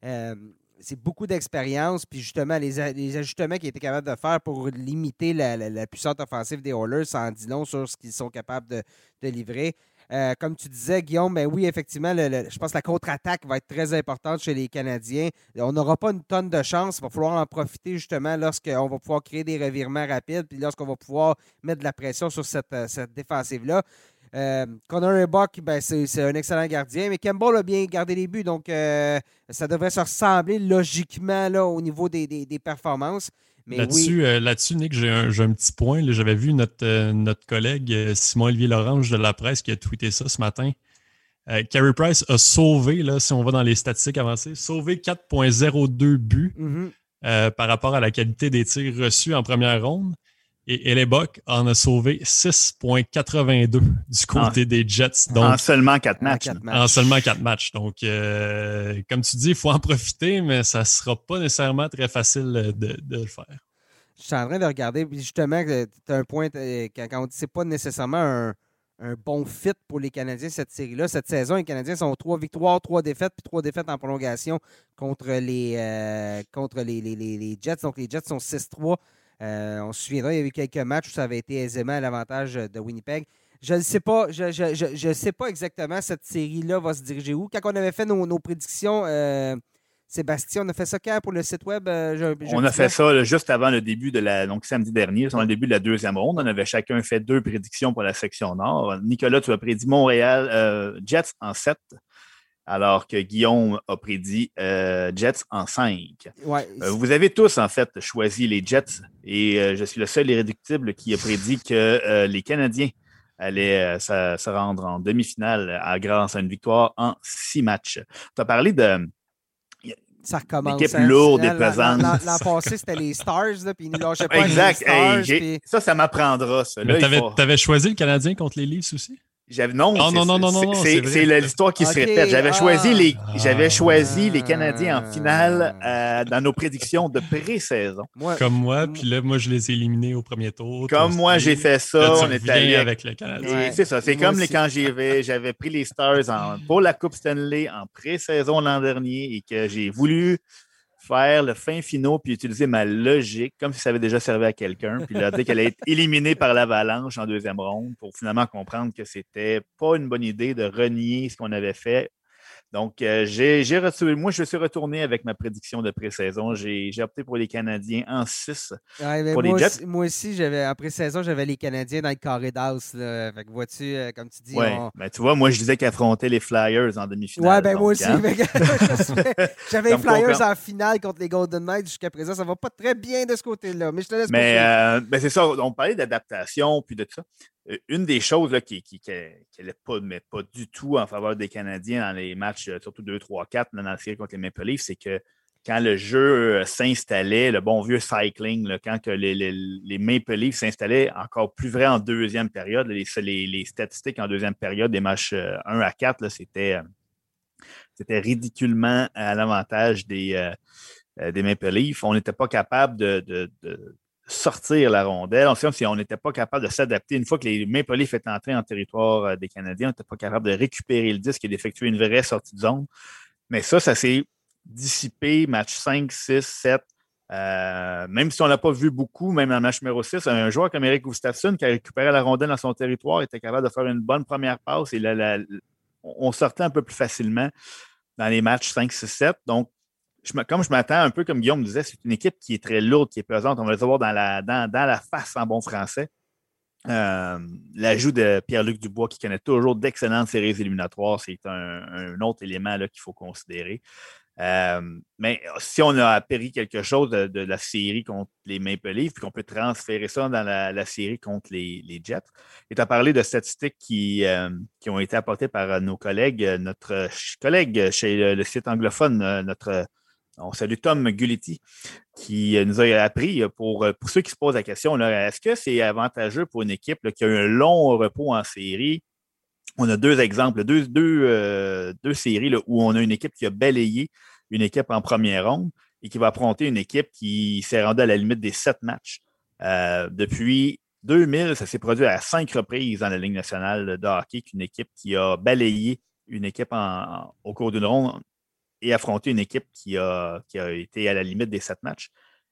Euh, c'est beaucoup d'expérience. Puis justement, les, ajustements qu'il était capable de faire pour limiter la, puissance offensive des Oilers, ça en dit long sur ce qu'ils sont capables de livrer. Euh, comme tu disais, Guillaume, ben oui, effectivement, je pense que la contre-attaque va être très importante chez les Canadiens. On n'aura pas une tonne de chance. Il va falloir en profiter justement lorsqu'on va pouvoir créer des revirements rapides, puis lorsqu'on va pouvoir mettre de la pression sur cette, euh, défensive-là. Euh, Connor Buck, ben, c'est un excellent gardien, mais Campbell a bien gardé les buts, donc ça devrait se ressembler logiquement là, au niveau des performances. Là-dessus, euh, là-dessus, Nick, j'ai un, petit point. J'avais vu notre, euh, notre collègue euh, Simon-Olivier Lorange de la presse qui a tweeté ça ce matin. Carey Price a sauvé, là, si on va dans les statistiques avancées, sauvé 4.02 buts mm-hmm. par rapport à la qualité des tirs reçus en première ronde. Et Elebok en a sauvé 6,82 du côté des Jets. Donc, en seulement quatre matchs. En seulement quatre matchs. Donc, euh, comme tu dis, il faut en profiter, mais ça ne sera pas nécessairement très facile de, le faire. Je suis en train de regarder, justement, tu as un point, quand on dit que ce n'est pas nécessairement un, bon fit pour les Canadiens, cette série-là. Cette saison, les Canadiens sont trois victoires, trois défaites, puis trois défaites en prolongation contre les, euh, contre les, les, Jets. Donc, les Jets sont 6-3. Euh, on se souviendra, il y a eu quelques matchs où ça avait été aisément à l'avantage de Winnipeg. Je ne sais pas, je, je, sais pas exactement cette série-là va se diriger où. Quand on avait fait nos, prédictions, euh, Sébastien, on a fait ça quand pour le site web? Euh, on a fait ça juste avant le début de la. Donc samedi dernier, c'est le début de la deuxième ronde. On avait chacun fait deux prédictions pour la section nord. Nicolas, tu as prédit Montréal Jets en 7 alors que Guillaume a prédit euh, Jets en 5. Euh, vous avez tous, en fait, choisi les Jets et euh, je suis le seul irréductible qui a prédit que les Canadiens allaient se rendre en demi-finale grâce à une victoire en six matchs. Tu as parlé de. Ça recommence. L'équipe hein. lourde et pesante. L'an passé, c'était les Stars, puis ils ne lâchaient pas exact. les Stars. Ça, ça m'apprendra. Tu avais choisi le Canadien contre les Leafs aussi? Non, non, non, non, non, c'est l'histoire qui se répète. J'avais choisi les, j'avais choisi les Canadiens en finale euh, dans nos prédictions de pré-saison. Comme moi, puis là, moi, je les ai éliminés au premier tour. Comme moi, j'ai fait ça. on est allé avec le Canadien. C'est ça. C'est comme les, quand j'avais pris les Stars pour la Coupe Stanley en pré-saison l'an dernier et que j'ai voulu faire le fin finaux puis utiliser ma logique comme si ça avait déjà servi à quelqu'un, puis leur dire qu'elle allait être éliminée par l'avalanche en deuxième ronde pour finalement comprendre que c'était pas une bonne idée de renier ce qu'on avait fait donc, euh, j'ai, moi, je suis retourné avec ma prédiction de pré-saison. J'ai, opté pour les Canadiens en 6 pour moi les Aussi, moi aussi, j'avais, en pré-saison, j'avais les Canadiens dans le carré d'as. Fait que vois-tu, euh, comme tu dis. Oui, ben, tu vois, moi, je disais qu'ils affrontaient les Flyers en demi-finale. Oui, ben moi aussi. Hein. j'avais les Flyers en finale contre les Golden Knights jusqu'à présent. Ça va pas très bien de ce côté-là. Mais je te laisse Mais euh, ben, c'est ça. On parlait d'adaptation puis de tout ça. Euh, une des choses qui n'allait pas, du tout en faveur des Canadiens dans les matchs, euh, surtout 2, 3, 4 dans la série contre les Maple Leafs, c'est que quand le jeu euh, s'installait, le bon vieux cycling, quand les, Maple Leafs s'installaient, encore plus vrai en deuxième période, les, statistiques en deuxième période des matchs 1 à 4, c'était, ridiculement à l'avantage des Maple Leafs, on n'était pas capable de, sortir la rondelle. On si on n'était pas capable de s'adapter. Une fois que les Maple Leafs étaient entrés en territoire des Canadiens, on n'était pas capable de récupérer le disque et d'effectuer une vraie sortie de zone. Mais ça, ça s'est dissipé, match 5, 6, 7. même si on n'a pas vu beaucoup, même en match numéro 6, un joueur comme Eric Gustafsson qui a récupéré la rondelle dans son territoire était capable de faire une bonne première passe et on sortait un peu plus facilement dans les matchs 5, 6, 7. Donc, comme je m'attends un peu comme Guillaume disait, c'est une équipe qui est très lourde, qui est pesante. On va le voir dans la, dans, la face en bon français. Euh, l'ajout de Pierre-Luc Dubois, qui connaît toujours d'excellentes séries éliminatoires, c'est un, autre élément qu'il faut considérer. Euh, mais si on a appris quelque chose de, la série contre les Maple Leafs, puis qu'on peut transférer ça dans la, série contre les, Jets, et tu as parlé de statistiques qui, euh, qui, ont été apportées par nos collègues, notre collègue chez le, site anglophone, notre on salue Tom Guletti qui nous a appris pour, pour ceux qui se posent la question, est-ce que c'est avantageux pour une équipe qui a eu un long repos en série? On a deux exemples, deux, deux, euh, deux séries où on a une équipe qui a balayé une équipe en première ronde et qui va affronter une équipe qui s'est rendue à la limite des sept matchs. Euh, depuis 2000, ça s'est produit à cinq reprises dans la Ligue nationale de hockey qu'une équipe qui a balayé une équipe au cours d'une ronde et affronté une équipe qui a, qui a été à la limite des sept matchs.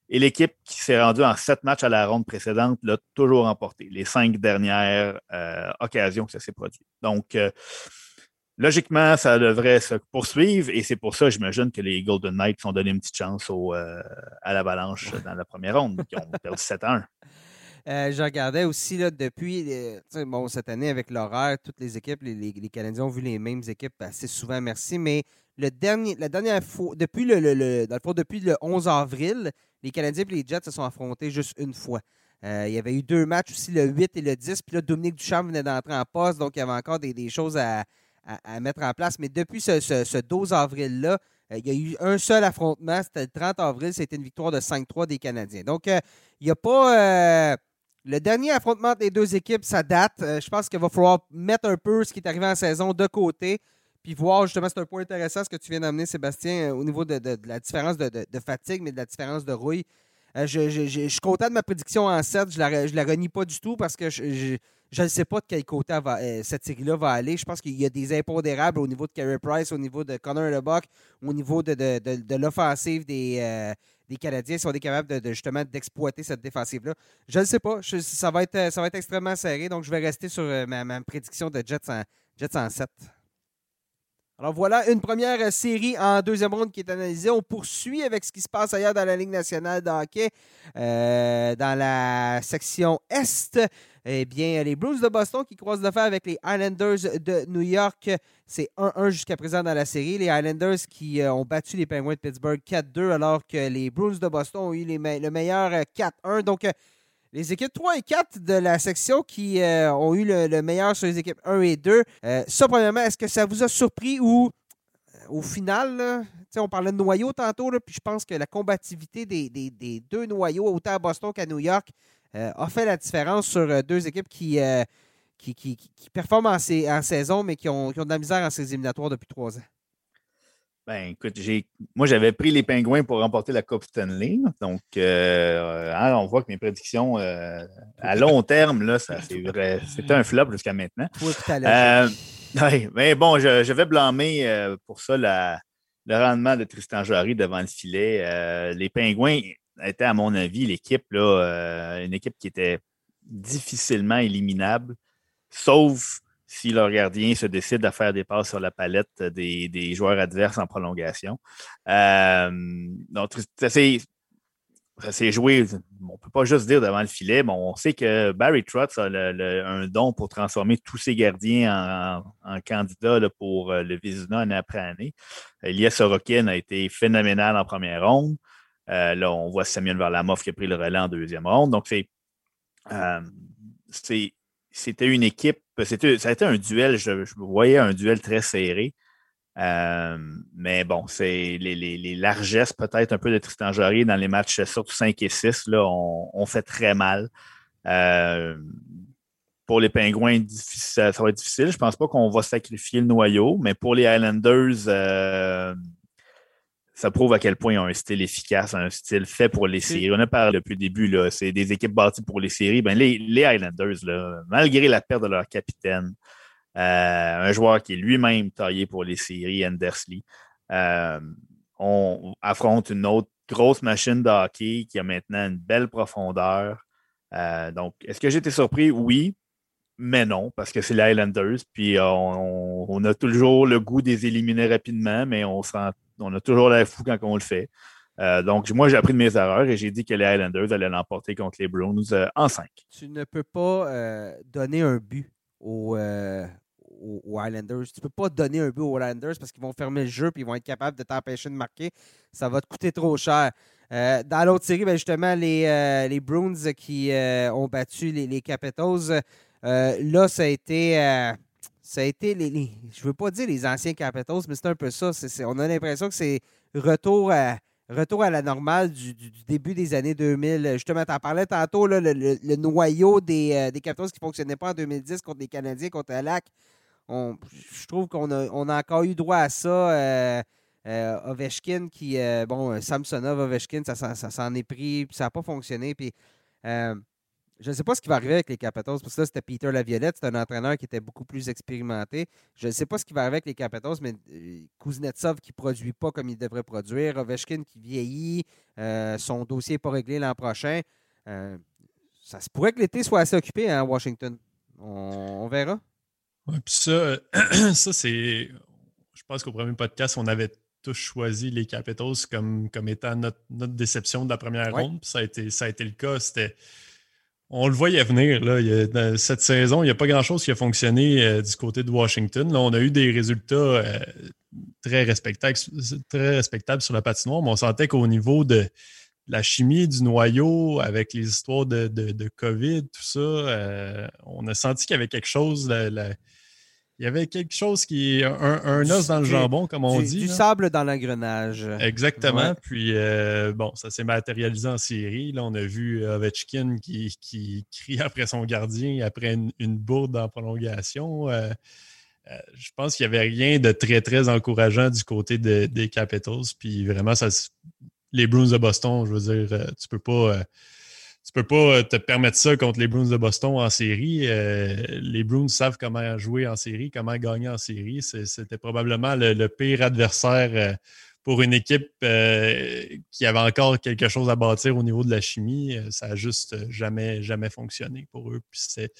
Et l'équipe qui s'est rendue en sept matchs à la ronde précédente l'a toujours remporté, les cinq dernières euh, occasions que ça s'est produit. Donc, euh, logiquement, ça devrait se poursuivre et c'est pour ça, j'imagine, que les Golden Knights ont donné une petite chance au, euh, à l'Avalanche dans la première ronde, qui ont perdu 7 1. Euh, je regardais aussi là, depuis bon, cette année avec l'horaire, toutes les équipes, les, Canadiens ont vu les mêmes équipes assez souvent, merci, mais la dernière fois, depuis le, le, depuis le 11 avril, les Canadiens et les Jets se sont affrontés juste une fois. Euh, il y avait eu deux matchs aussi, le 8 et le 10. Puis là, Dominique Duchamp venait d'entrer en poste, donc il y avait encore des, choses à, mettre en place. Mais depuis ce, ce, 12 avril-là, euh, il y a eu un seul affrontement, c'était le 30 avril, c'était une victoire de 5-3 des Canadiens. Donc, euh, il n'y a pas. le dernier affrontement des deux équipes, ça date. je pense qu'il va falloir mettre un peu ce qui est arrivé en saison de côté. Puis voir, justement, c'est un point intéressant ce que tu viens d'amener, Sébastien, au niveau de, la différence de, fatigue, mais de la différence de rouille. je, suis content de ma prédiction en 7. Je ne la, renie pas du tout parce que je, ne sais pas de quel côté euh, cette série-là va aller. Je pense qu'il y a des impondérables au niveau de Carey Price, au niveau de Connor LeBuck, au niveau de, l'offensive des, euh, Canadiens, si on est capable de, justement d'exploiter cette défensive-là. Je ne sais pas. ça, va être, extrêmement serré, donc je vais rester sur euh, ma, prédiction de Jets en, Jets en 7. Alors voilà une première série en deuxième ronde qui est analysée. On poursuit avec ce qui se passe ailleurs dans la Ligue nationale de hockey. dans la section Est, eh bien, les Blues de Boston qui croisent le fer avec les Islanders de New York. C'est 1-1 jusqu'à présent dans la série. Les Islanders qui euh, ont battu les Penguins de Pittsburgh 4-2 alors que les Blues de Boston ont eu le meilleur 4-1. Euh, Donc, euh, les équipes 3 et 4 de la section qui ont eu le, meilleur sur les équipes 1 et 2. ça, premièrement, est-ce que ça vous a surpris ou au final, on parlait de noyaux tantôt, puis je pense que la combativité des, deux noyaux, autant à Boston qu'à New York, euh, a fait la différence sur euh, deux équipes qui, euh, qui, qui, performent en, saison, mais qui ont, qui ont, de la misère en ces éliminatoires depuis trois ans. Ben, écoute, moi, j'avais pris les Pingouins pour remporter la Coupe Stanley. Donc, hein, on voit que mes prédictions à long terme, là, c'était un flop jusqu'à maintenant. mais bon, je, vais blâmer pour ça le rendement de Tristan Jarry devant le filet. les Pingouins, était, à mon avis, l'équipe, là, euh, une équipe qui était difficilement éliminable, sauf si leur gardien se décide à faire des passes sur la palette des, joueurs adverses en prolongation. Euh, donc, ça joué, on ne peut pas juste dire devant le filet, mais on sait que Barry Trotz a un don pour transformer tous ses gardiens en, candidats pour euh, le Vizina année après année. Elias Sorokin a été phénoménal en première ronde. Euh, là, on voit Samuel Varlamov qui a pris le relais en deuxième ronde. Donc, euh, c'était une équipe, ça a été un duel, je, voyais un duel très serré. Euh, mais bon, c'est les, largesses peut-être un peu de Tristan Jarry dans les matchs surtout 5 et 6, là, on, fait très mal. pour les Pingouins, ça, va être difficile. Je ne pense pas qu'on va sacrifier le noyau, mais pour les Islanders, ça prouve à quel point ils ont un style efficace, un style fait pour les séries. On a parlé depuis le début, c'est des équipes bâties pour les séries. Ben, les, les Highlanders, là, malgré la perte de leur capitaine, euh, un joueur qui est lui-même taillé pour les séries, Andersley, euh, on affronte une autre grosse machine de hockey qui a maintenant une belle profondeur. Euh, donc, est-ce que j'ai été surpris? Oui, mais non, parce que c'est les Highlanders. Puis on, a toujours le goût des éliminer rapidement, mais on se rend on a toujours l'air fou quand on le fait. Euh, donc, moi, j'ai appris de mes erreurs et j'ai dit que les Highlanders allaient l'emporter contre les Browns euh, en 5. Tu ne peux pas euh, donner un but aux, Highlanders. Tu ne peux pas donner un but aux Highlanders parce qu'ils vont fermer le jeu et ils vont être capables de t'empêcher de marquer. Ça va te coûter trop cher. dans l'autre série, ben, justement, les, les qui ont battu les, les Capitals, là, ça a été ça a été les, je veux pas dire les anciens Capitals, mais c'est un peu ça. on a l'impression que c'est retour à, retour à la normale du, début des années 2000. Justement, tu en parlais tantôt, le, noyau des, euh, Capitals qui ne fonctionnait pas en 2010 contre les Canadiens, contre Lac. je trouve qu'on a, encore eu droit à ça. Euh, euh, Ovechkin qui, bon, Samsonov, Ovechkin, ça, ça, s'en est pris, puis ça n'a pas fonctionné. Puis, je ne sais pas ce qui va arriver avec les Capitals, parce que là, c'était Peter Laviolette, c'est un entraîneur qui était beaucoup plus expérimenté. Je ne sais pas ce qui va arriver avec les Capitals, mais euh, Kuznetsov qui ne produit pas comme il devrait produire, Ovechkin qui vieillit, euh, son dossier n'est pas réglé l'an prochain. Euh, ça se pourrait que l'été soit assez occupé hein, à Washington. On, verra. Oui, puis ça, ça c'est. Je pense qu'au premier podcast, on avait tous choisi les Capitals comme, comme étant notre, déception de la première ronde. Puis ça a été, ça a été le cas. C'était on le voyait venir. Cette saison, il n'y a pas grand-chose qui a fonctionné euh, du côté de Washington. Là, on a eu des résultats euh, très, respectables, sur la patinoire, mais on sentait qu'au niveau de la chimie du noyau, avec les histoires de, COVID, tout ça, euh, on a senti qu'il y avait quelque chose. Il y avait quelque chose qui est un, os dans le jambon, comme on dit. Du sable dans l'engrenage. Exactement. Puis, euh, bon, ça s'est matérialisé en série. Là, on a vu Ovechkin qui, qui crie après son gardien après une, bourde en prolongation. Euh, euh, je pense qu'il n'y avait rien de très, très encourageant du côté des Capitals. Puis, vraiment, ça, les Bruins de Boston, je veux dire, tu peux pas tu peux pas euh, te permettre ça contre les Bruins de Boston en série. Euh, les Bruins savent comment jouer en série, comment gagner en série. C'était probablement le, pire adversaire euh, pour une équipe qui avait encore quelque chose à bâtir au niveau de la chimie. Ça n'a juste jamais, jamais fonctionné pour eux. C'est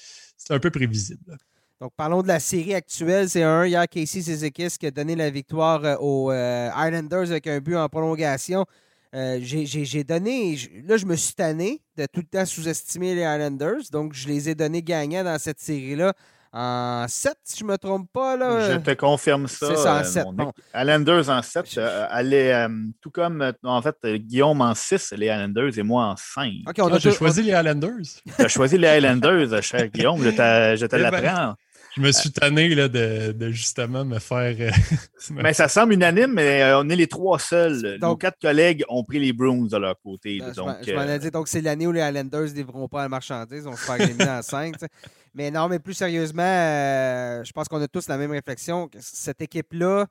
un peu prévisible. Donc, parlons de la série actuelle. C'est un hier Casey Zizekis qui a donné la victoire aux Islanders avec un but en prolongation. Euh, j'ai donné. Là, je me suis tanné de tout le temps sous-estimer les Islanders. Donc, je les ai donnés gagnants dans cette série-là en 7, si je ne me trompe pas. Là. Je te confirme ça. C'est ça, en 7. Euh, Islanders en 7. Euh, tout comme, en fait, Guillaume en 6, les Islanders, et moi en 5. OK, on a ah, choisi les Islanders. Tu as choisi les Islanders, cher Guillaume. Je te, te eh ben, l'apprends. Je me suis tanné là, de, justement me faire. Euh, mais ça semble unanime, mais euh, on est les trois seuls. Donc, Nos quatre collègues ont pris les Bruins de leur côté. Ben, donc, je m'en ai euh, dit, donc c'est l'année où les Islanders ne livreront pas la marchandise. On se fait éliminer en cinq. Mais non, mais plus sérieusement, je pense qu'on a tous la même réflexion. Cette équipe-là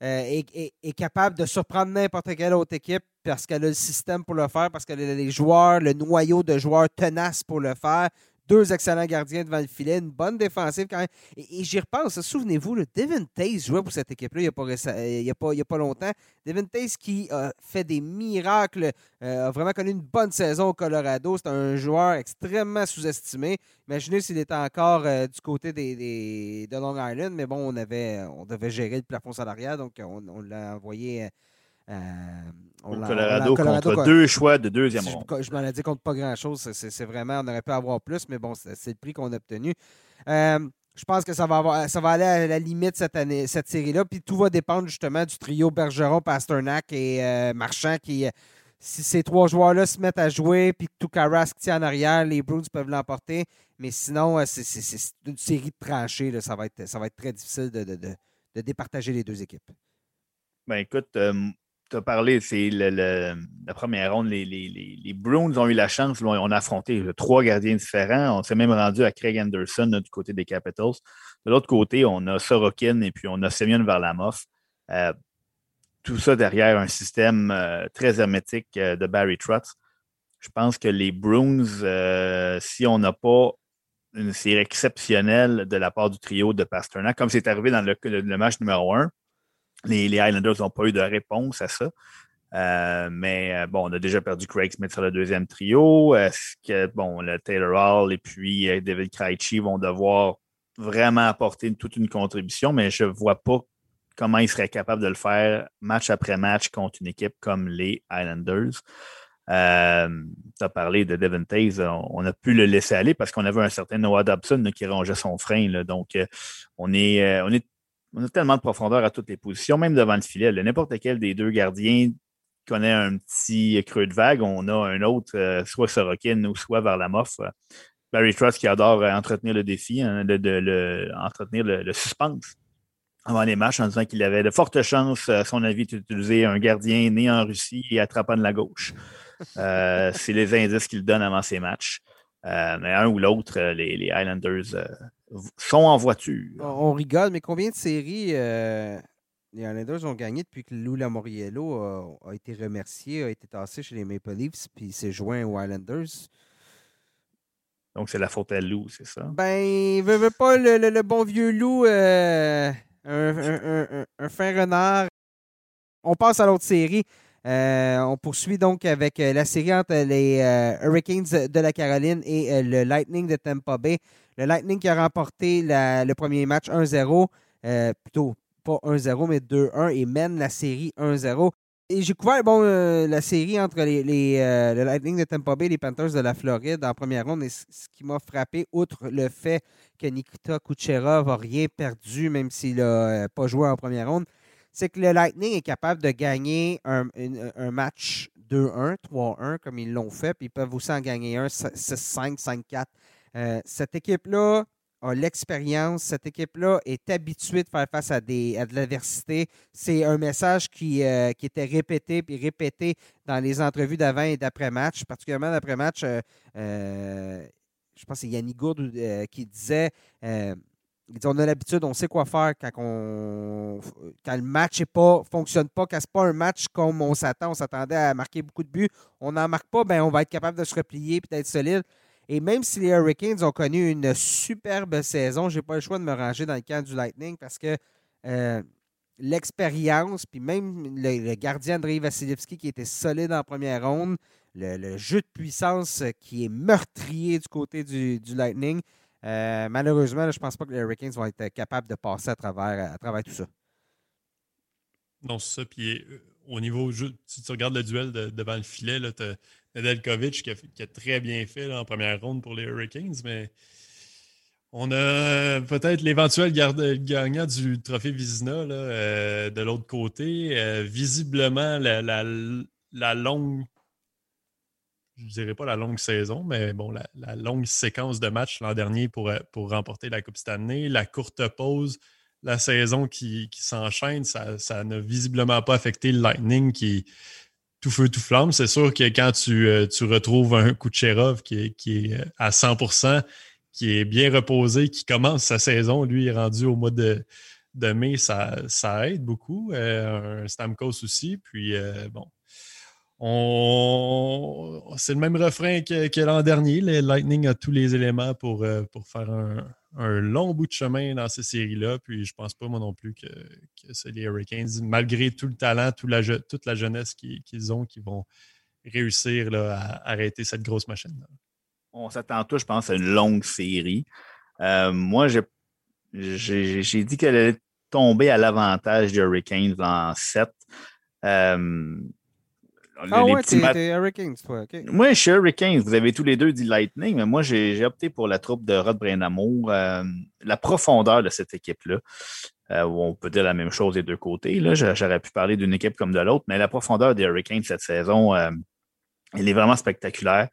est, capable de surprendre n'importe quelle autre équipe parce qu'elle a le système pour le faire, parce qu'elle a les joueurs, le noyau de joueurs tenaces pour le faire deux excellents gardiens devant le filet, une bonne défensive quand même. Et, j'y repense, souvenez-vous, Devin Taze jouait pour cette équipe-là il n'y a, pas, a, pas longtemps. Devin Taze qui a fait des miracles, euh, a vraiment connu une bonne saison au Colorado. C'est un joueur extrêmement sous-estimé. Imaginez s'il était encore euh, du côté des, de Long Island, mais bon, on, avait, on devait gérer le plafond salarial, donc on, l'a envoyé. Euh, euh, au Colorado, contre deux choix de deuxième ronde. Je, m'en ai dit contre pas grand-chose. C'est vraiment, on aurait pu avoir plus, mais bon, c'est le prix qu'on a obtenu. Euh, je pense que ça va, avoir, ça va aller à la limite cette année, cette série-là. Puis tout va dépendre justement du trio Bergeron, Pasternak et euh, Marchand qui. Si ces trois joueurs-là se mettent à jouer, puis tout Karas qui tient en arrière, les Bruins peuvent l'emporter. Mais sinon, c'est une série de tranchées. Ça, va être, ça va être très difficile de, de, départager les deux équipes. Ben écoute, tu as parlé, c'est la première ronde. Les, les, ont eu la chance. On a affronté trois gardiens différents. On s'est même rendu à Craig Anderson du côté des Capitals. De l'autre côté, on a Sorokin et puis on a Semyon Varlamov. Euh, tout ça derrière un système très hermétique de Barry Trotz. Je pense que les Bruins, si on n'a pas une série exceptionnelle de la part du trio de Pasternak, comme c'est arrivé dans le, match numéro un, les, les Islanders n'ont pas eu de réponse à ça. Euh, mais euh, bon, on a déjà perdu Craig Smith sur le deuxième trio. Est-ce que bon, le Taylor Hall et puis euh, David Krejci vont devoir vraiment apporter toute une contribution, mais je ne vois pas comment ils seraient capables de le faire match après match contre une équipe comme les Islanders. Euh, tu as parlé de Devin Taze, on, a pu le laisser aller parce qu'on avait un certain Noah Dobson qui rongeait son frein. donc, on est, on est on a tellement de profondeur à toutes les positions, même devant le filet. N'importe quel des deux gardiens connaît un petit creux de vague, on a un autre, euh, soit Sorokin ou soit la moffe. Barry Trust qui adore euh, entretenir le défi, hein, entretenir le, suspense avant les matchs en disant qu'il avait de fortes chances, à son avis, d'utiliser un gardien né en Russie et attrapant de la gauche. Euh, c'est les indices qu'il donne avant ces matchs. mais un ou l'autre, les, les, Islanders sont en voiture. On, rigole, mais combien de séries les Islanders ont gagné depuis que Lou Lamoriello a, été remercié, a été tassé chez les Maple Leafs, puis s'est joint aux Islanders? Donc, c'est la faute à Lou, c'est ça? Ben, veut, veut pas le, bon vieux Lou, euh, un, fin renard. On passe à l'autre série. Euh, on poursuit donc avec euh, la série entre les Hurricanes de la Caroline et le Lightning de Tampa Bay. Le Lightning qui a remporté le premier match 1-0. plutôt pas 1-0, mais 2-1 et mène la série 1-0. Et j'ai couvert bon, euh, la série entre les, euh, le Lightning de Tampa Bay et les Panthers de la Floride en première ronde. Et ce qui m'a frappé, outre le fait que Nikita Kucherov n'a rien perdu, même s'il n'a euh, pas joué en première ronde, c'est que le Lightning est capable de gagner un, un match 2-1, 3-1, comme ils l'ont fait, puis ils peuvent aussi en gagner un 6-5, 5-4. Cette équipe-là, l'expérience. Cette équipe-là est habituée de faire face à, des, de l'adversité. C'est un message qui, euh, qui, était répété puis répété dans les entrevues d'avant et d'après-match, particulièrement d'après-match. Euh, euh, je pense que c'est Yannick Gourde qui disait on a l'habitude, on sait quoi faire quand le match ne fonctionne pas, quand ce n'est pas un match comme on s'attend. On s'attendait à marquer beaucoup de buts. On n'en marque pas, ben, on va être capable de se replier et d'être solide. Et même si les Hurricanes ont connu une superbe saison, je n'ai pas le choix de me ranger dans le camp du Lightning parce que euh, l'expérience, puis même le, gardien Andrei Vasilevski qui était solide en première ronde, le, jeu de puissance qui est meurtrier du côté du, Lightning, euh, malheureusement, je ne pense pas que les Hurricanes vont être capables de passer à travers, à travers tout ça. Non, c'est ça. Puis euh, au niveau, si tu regardes le duel devant le filet, tu as Nedeljkovic qui a, très bien fait en première ronde pour les Hurricanes, mais on a peut-être l'éventuel gagnant du trophée Vizina euh, de l'autre côté. Euh, visiblement, la, longue, je dirais pas la longue saison, mais bon, la, longue séquence de matchs l'an dernier pour, pour remporter la Coupe cette année, la courte pause, la saison qui, s'enchaîne, ça n'a visiblement pas affecté le Lightning qui, tout feu, tout flamme. C'est sûr que quand tu, euh, retrouves un Kucherov qui est, qui est à 100% qui est bien reposé, qui commence sa saison, lui est rendu au mois de, mai, ça, ça aide beaucoup. Euh, un Stamkos aussi. Puis, euh, bon, c'est le même refrain que, l'an dernier. Le Lightning a tous les éléments pour, pour faire un, un long bout de chemin dans ces séries-là. Puis je pense pas, moi non plus, que, c'est les Hurricanes, malgré tout le talent, toute la jeunesse qu'ils ont, qui vont réussir à arrêter cette grosse machine-là. On s'attend tous, je pense, à une longue série. Euh, moi, j'ai dit qu'elle allait tomber à l'avantage des Hurricanes en 7. Ah ouais, t'es Hurricanes, toi. Moi, je suis Hurricanes. Vous avez tous les deux dit Lightning, mais moi, j'ai opté pour la troupe de Rod Brainamo. Euh, la profondeur de cette équipe-là, euh, on peut dire la même chose des deux côtés. J'aurais pu parler d'une équipe comme de l'autre, mais la profondeur des Hurricanes cette saison, euh, elle est vraiment spectaculaire.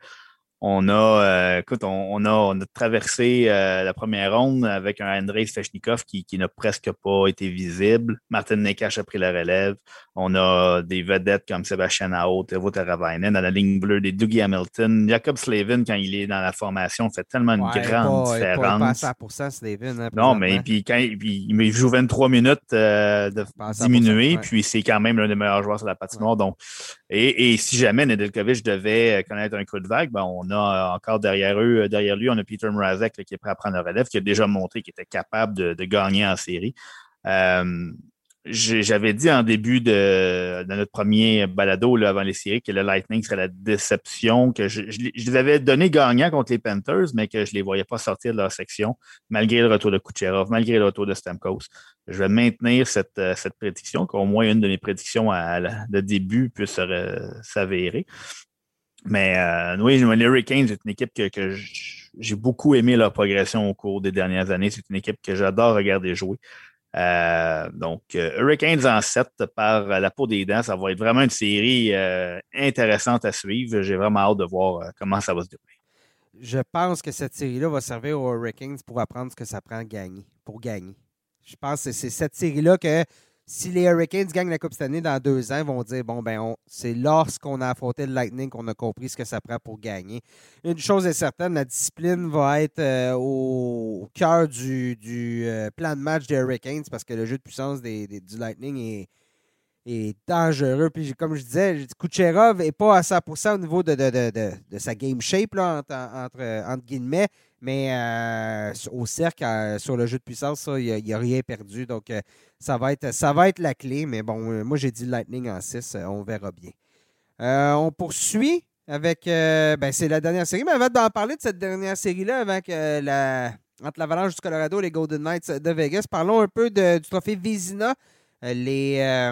On a, écoute, on, a, traversé la première ronde avec un Andrei Svechnikov qui, n'a presque pas été visible. Martin Nekash a pris la relève. On a des vedettes comme Sébastien Aho, Tevo Teravainen. Dans la ligne bleue, des Dougie Hamilton. Jacob Slavin, quand il est dans la formation, fait tellement une grande différence. Pas, à Slavin. Hein, non, mais puis, quand, il joue 23 minutes de diminuer, puis c'est quand même l'un des meilleurs joueurs sur la patinoire. Donc, et, si jamais Nedeljkovic devait connaître un coup de vague, ben, on a encore derrière eux, derrière lui, on a Peter Mrazek qui est prêt à prendre le relève, qui a déjà montré qu'il était capable de, gagner en série. Euh, j'avais dit en début de, notre premier balado là, avant les séries que le Lightning serait la déception, que je, les avais donné gagnants contre les Panthers, mais que je ne les voyais pas sortir de leur section, malgré le retour de Kucherov, malgré le retour de Stamkos. Je vais maintenir cette, euh, prédiction, qu'au moins une de mes prédictions de début puisse s'avérer. Mais euh, oui, les Hurricanes, c'est une équipe que, j'ai beaucoup aimé leur progression au cours des dernières années. C'est une équipe que j'adore regarder jouer. Euh, donc, euh, Hurricanes en 7 par la peau des dents, ça va être vraiment une série intéressante à suivre. J'ai vraiment hâte de voir comment ça va se dérouler. Je pense que cette série-là va servir aux Hurricanes pour apprendre ce que ça prend à gagner, pour gagner. Je pense que c'est cette série-là que si les Hurricanes gagnent la Coupe cette année dans deux ans, ils vont dire bon, ben, c'est lorsqu'on a affronté le Lightning qu'on a compris ce que ça prend pour gagner. Une chose est certaine, la discipline va être euh, au, cœur du, euh, plan de match des Hurricanes parce que le jeu de puissance du Lightning est, dangereux. Puis, comme je disais, Kucherov n'est pas à 100% au niveau de, sa game shape, entre, entre guillemets. Mais euh, au cercle, euh, sur le jeu de puissance, il n'y a, rien perdu. Donc, euh, ça, va être, ça va être la clé. Mais bon, moi, j'ai dit Lightning en 6. on verra bien. on poursuit avec. ben, c'est la dernière série. Mais avant d'en parler de cette dernière série-là, avec la, entre l'Avalanche du Colorado et les Golden Knights de Vegas, parlons un peu du trophée Vizina. Les,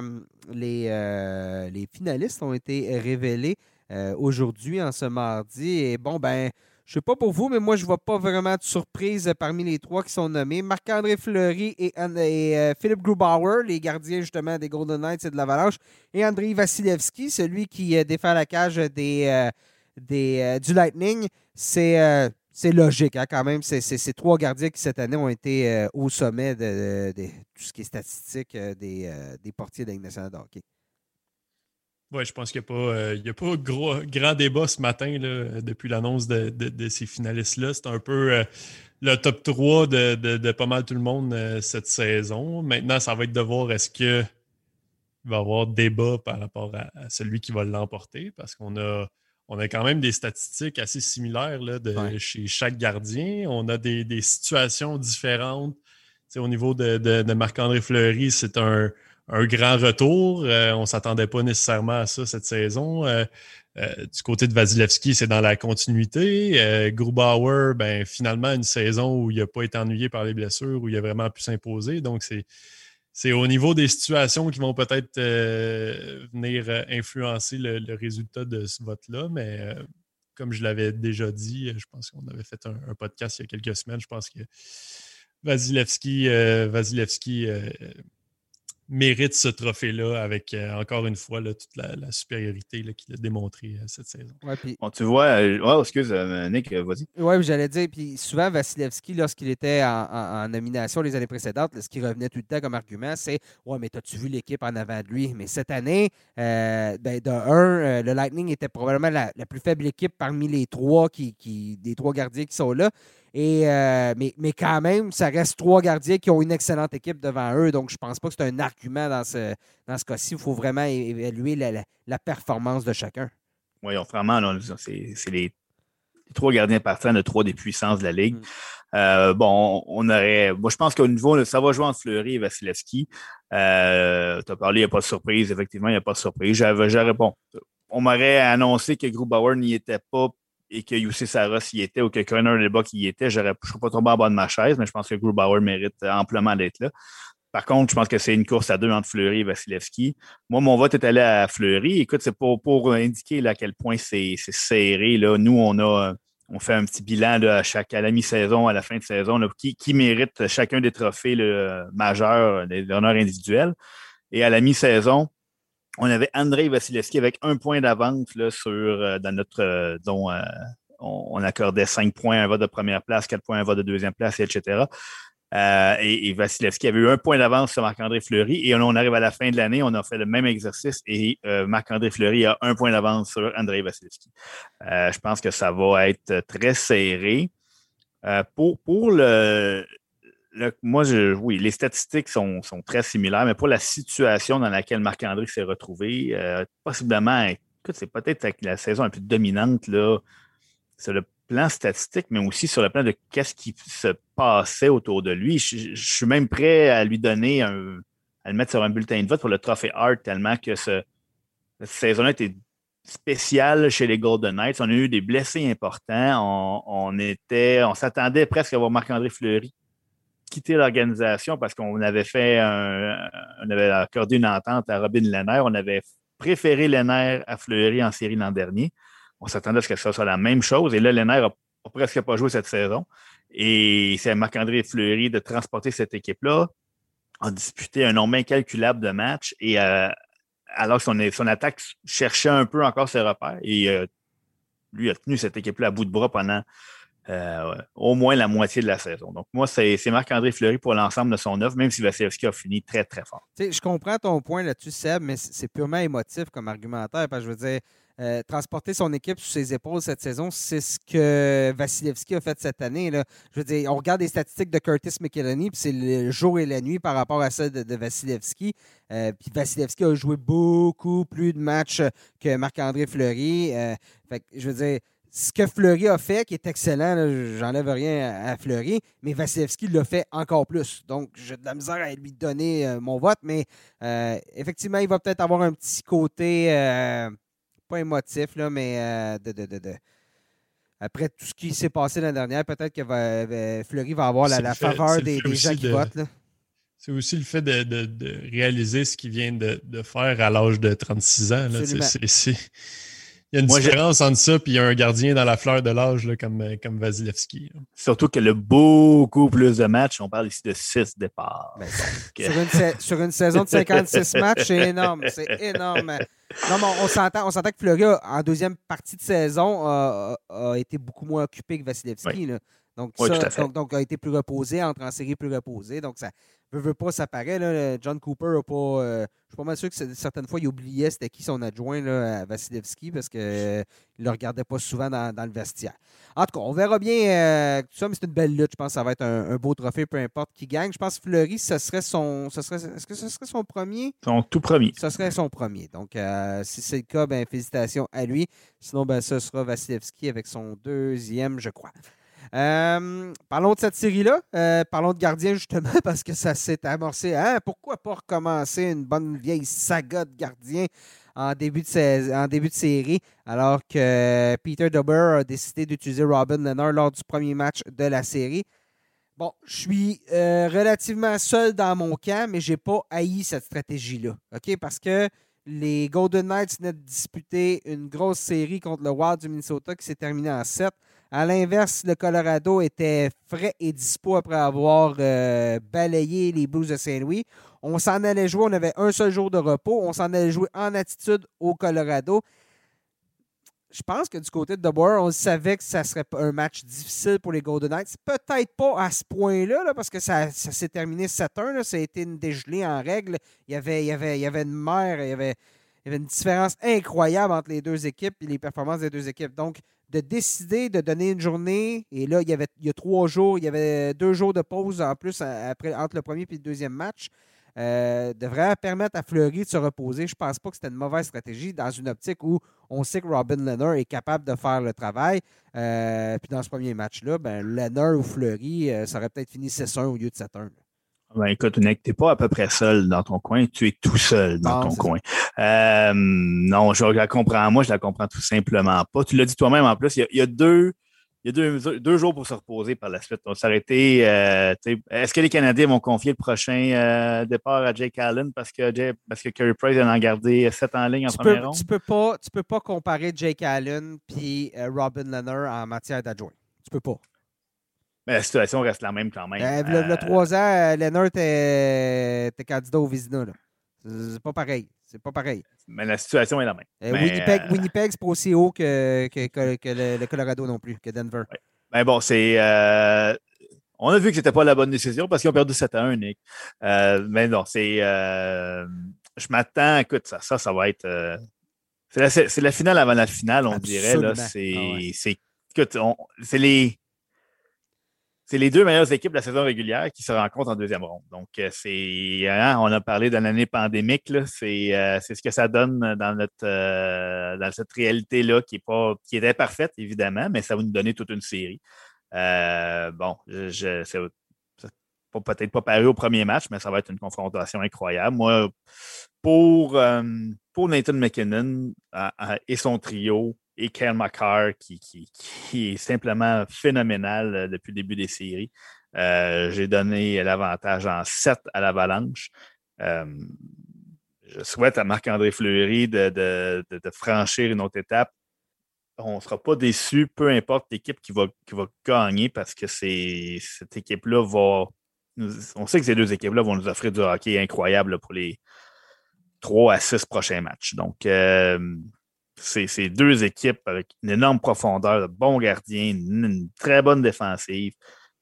les, les finalistes ont été révélés aujourd'hui, en ce mardi. Et bon, ben. Je ne sais pas pour vous, mais moi, je ne vois pas vraiment de surprise parmi les trois qui sont nommés. Marc-André Fleury et, euh, Philippe Grubauer, les gardiens justement des Golden Knights et de l'Avalanche, et Andrei Vasilevski, celui qui euh, défend la cage des, euh, des du Lightning. C'est logique hein, quand même. Ces trois gardiens qui cette année ont été au sommet de, tout ce qui est statistique des, des portiers de la hockey. Oui, je pense qu'il n'y a pas, euh, a pas gros, grand débat ce matin depuis l'annonce de, ces finalistes-là. C'est un peu euh, le top 3 de, pas mal tout le monde euh, cette saison. Maintenant, ça va être de voir est-ce qu'il va y avoir débat par rapport à, celui qui va l'emporter parce qu'on a, on a quand même des statistiques assez similaires là, de, chez chaque gardien. On a des, situations différentes. au niveau de Marc-André Fleury, c'est un un grand retour. Euh, on ne s'attendait pas nécessairement à ça cette saison. Euh, euh, du côté de Vasilevski, c'est dans la continuité. Grubauer, ben, finalement, une saison où il n'a pas été ennuyé par les blessures, où il a vraiment pu s'imposer. Donc, c'est, au niveau des situations qui vont peut-être venir influencer le, résultat de ce vote-là. Mais comme je l'avais déjà dit, je pense qu'on avait fait un, podcast il y a quelques semaines. Je pense que Vasilevski, Vasilevski mérite ce trophée-là avec, euh, encore une fois, toute la, supériorité qu'il a démontré euh, cette saison. tu vois, oh, excuse, Nick, vas-y. Oui, j'allais dire, puis souvent, Vasilevski, lorsqu'il était en, nomination les années précédentes, ce qui revenait tout le temps comme argument, c'est Ouais, mais as-tu vu l'équipe en avant de lui Mais cette année, ben, de un, le Lightning était probablement la, plus faible équipe parmi les trois, qui, qui, des trois gardiens qui sont là. Et, euh, mais, mais, quand même, ça reste trois gardiens qui ont une excellente équipe devant eux. Donc, je ne pense pas que c'est un argument dans ce, dans ce cas-ci. Il faut vraiment évaluer la, performance de chacun. Oui, vraiment, c'est les, trois gardiens partants de trois des puissances de la Ligue. Mm. Euh, bon, on aurait. Moi, je pense qu'au niveau, ça va jouer entre Fleury et Vasilevski. Euh, tu as parlé, il n'y a pas de surprise. Effectivement, il n'y a pas de surprise. J'avais, bon, on m'aurait annoncé que Grubauer n'y était pas et que Youssi Saros y était ou que Connor Lebach y était, je ne serais pas tombé en bas de ma chaise, mais je pense que Grubauer mérite amplement d'être là. Par contre, je pense que c'est une course à deux entre Fleury et Vasilevski. Moi, mon vote est allé à Fleury. Écoute, c'est pour, pour indiquer à quel point c'est serré. Là. Nous, on a on fait un petit bilan à chaque à la mi-saison, à la fin de saison, qui, qui, mérite chacun des trophées majeurs, des honneurs individuels. Et à la mi-saison, on avait Andrei Vasilevski avec un point d'avance sur, euh, dans notre euh, on, accordait 5 points un vote de première place, 4 points un vote de deuxième place, etc. Euh, et, Vasilevski avait eu un point d'avance sur Marc-André Fleury. Et on, arrive à la fin de l'année, on a fait le même exercice et euh, Marc-André Fleury a un point d'avance sur André Vasilevski. Euh, je pense que ça va être très serré. pour, pour le, moi, je, oui, les statistiques sont, très similaires, mais pour la situation dans laquelle Marc-André s'est retrouvé, possiblement, écoute, c'est peut-être la saison la plus dominante là, sur le plan statistique, mais aussi sur le plan de qu'est-ce qui se passait autour de lui. Je, suis même prêt à lui donner un, à le mettre sur un bulletin de vote pour le trophée Hart, tellement que ce, cette saison-là était spéciale chez les Golden Knights. On a eu des blessés importants. On, était, on s'attendait presque à voir Marc-André Fleury quitter l'organisation parce qu'on avait fait un, on avait accordé une entente à Robin Lehner. On avait préféré Lehner à Fleury en série l'an dernier. On s'attendait à ce que ça soit la même chose. Et là, Lenner n'a presque pas joué cette saison. Et c'est Marc-André Fleury de transporter cette équipe-là, a disputé un nombre incalculable de matchs. Et euh, alors son, son, attaque cherchait un peu encore ses repères. Et euh, lui a tenu cette équipe-là à bout de bras pendant euh, au moins la moitié de la saison. Donc, moi, c'est Marc-André Fleury pour l'ensemble de son œuvre, même si Vasilevski a fini très, très fort. je comprends ton point là-dessus, Seb, mais c'est purement émotif comme argumentaire. Parce que je veux dire, euh, transporter son équipe sur ses épaules cette saison, c'est ce que Vasilevski a fait cette année. Là. Je veux dire, on regarde les statistiques de Curtis McElhenney, puis c'est le jour et la nuit par rapport à celles de, Vasilevski. Euh, puis Vasilevski a joué beaucoup plus de matchs que Marc-André Fleury. Fait je veux dire, ce que Fleury a fait, qui est excellent, j'enlève rien à, Fleury, mais Vasilevski l'a fait encore plus. Donc, j'ai de la misère à lui donner mon vote, mais effectivement, il va peut-être avoir un petit côté pas émotif, là, mais euh, de, après tout ce qui s'est passé l'année dernière, peut-être que va, Fleury va avoir la, faveur des, gens qui votent. C'est aussi le fait de, réaliser ce qu'il vient de, faire à l'âge de 36 ans. C'est il y a une différence entre ça et un gardien dans la fleur de l'âge comme, comme Vasilevski. Surtout qu'elle a beaucoup plus de matchs. On parle ici de six départs. Ben, sur, une saison de 56 matchs, c'est énorme. C'est énorme. Non, mais on s'entend, on s'entend que Fleury, en deuxième partie de saison, a, été beaucoup moins occupé que Vasilevski. Donc, ça, donc, a été plus reposé, entre en série plus reposé. Donc, ça, veut, veut pas, ça paraît. John Cooper n'a pas. Euh, je suis pas mal sûr que certaines fois, il oubliait c'était qui son adjoint là, à Vasilevski parce qu'il ne le regardait pas souvent dans, le vestiaire. En tout cas, on verra bien euh, tout ça, mais c'est une belle lutte. Je pense que ça va être un, beau trophée, peu importe qui gagne. Je pense que Fleury, ce serait son. Ce serait, est-ce que ce serait son premier? Son tout premier. Ce serait son premier. Donc, euh, si c'est le cas, ben, félicitations à lui. Sinon, ben, ce sera Vasilevski avec son deuxième, je crois. Euh, parlons de cette série-là. Euh, parlons de gardien, justement, parce que ça s'est amorcé. Hein? Pourquoi pas recommencer une bonne vieille saga de gardien en début de, série, alors que Peter Dober a décidé d'utiliser Robin Leonard lors du premier match de la série? Bon, je suis euh, relativement seul dans mon camp, mais je n'ai pas haï cette stratégie-là. OK? Parce que les Golden Knights venaient de disputer une grosse série contre le Wild du Minnesota qui s'est terminée en 7. À l'inverse, le Colorado était frais et dispo après avoir euh, balayé les Blues de Saint-Louis. On s'en allait jouer, on avait un seul jour de repos. On s'en allait jouer en attitude au Colorado. Je pense que du côté de Boer, on savait que ça serait un match difficile pour les Golden Knights. Peut-être pas à ce point-là, parce que ça, s'est terminé 7-1. Ça a été une dégelée en règle. Il y avait, une mer, il y avait, il y avait une différence incroyable entre les deux équipes et les performances des deux équipes. Donc, de décider de donner une journée, et là, il y avait il a trois jours, il y avait deux jours de pause en plus entre le premier et le deuxième match, euh, devrait permettre à Fleury de se reposer. Je ne pense pas que c'était une mauvaise stratégie dans une optique où on sait que Robin Leonard est capable de faire le travail. Euh, puis dans ce premier match-là, ben, Leonard ou Fleury, euh, ça aurait peut-être fini 6-1 au lieu de 7-1. Ben, écoute, tu n'es pas à peu près seul dans ton coin, tu es tout seul dans ton coin. Euh, non, je la comprends, moi, je la comprends tout simplement pas. Tu l'as dit toi-même en plus, il y a, deux. Il y a deux, jours pour se reposer par la suite. On s'arrêter. Euh, est-ce que les Canadiens vont confier le prochain euh, départ à Jake Allen parce que, parce que Curry Price en a gardé sept en ligne en première ronde? Tu peux pas, tu peux pas comparer Jake Allen puis Robin Leonard en matière d'adjoint. Tu peux pas. Mais la situation reste la même quand même. Euh, le, euh, trois ans, Leonard était, candidat au Vizina. C'est pas pareil. C'est pas pareil. Mais la situation est la même. Euh, Winnipeg, Winnipeg c'est pas aussi haut que, le, Colorado non plus, que Denver. Mais bon, c'est. on a vu que c'était pas la bonne décision parce qu'ils ont perdu 7 à 1, Nick. mais non, c'est. je m'attends, écoute, ça, ça, ça va être. c'est la, finale avant la finale, on dirait. C'est ah c'est les c'est les deux meilleures équipes de la saison régulière qui se rencontrent en deuxième ronde. Donc, euh, c'est, hein, on a parlé d'une année pandémique, euh, c'est, ce que ça donne dans notre, euh, dans cette réalité-là qui est pas, qui était parfaite, évidemment, mais ça va nous donner toute une série. bon, je, c'est peut-être pas paru au premier match, mais ça va être une confrontation incroyable. Moi, pour, pour Nathan McKinnon et son trio, et Kyle McCarr, qui, est simplement phénoménal euh, depuis le début des séries. Euh, j'ai donné l'avantage en 7 à l'Avalanche. Euh, je souhaite à Marc-André Fleury de, franchir une autre étape. On ne sera pas déçu, peu importe l'équipe qui va, gagner, parce que cette équipe-là va. On sait que ces deux équipes-là vont nous offrir du hockey incroyable pour les 3 à 6 prochains matchs. Donc, c'est deux équipes avec une énorme profondeur, de bons gardiens, une, très bonne défensive,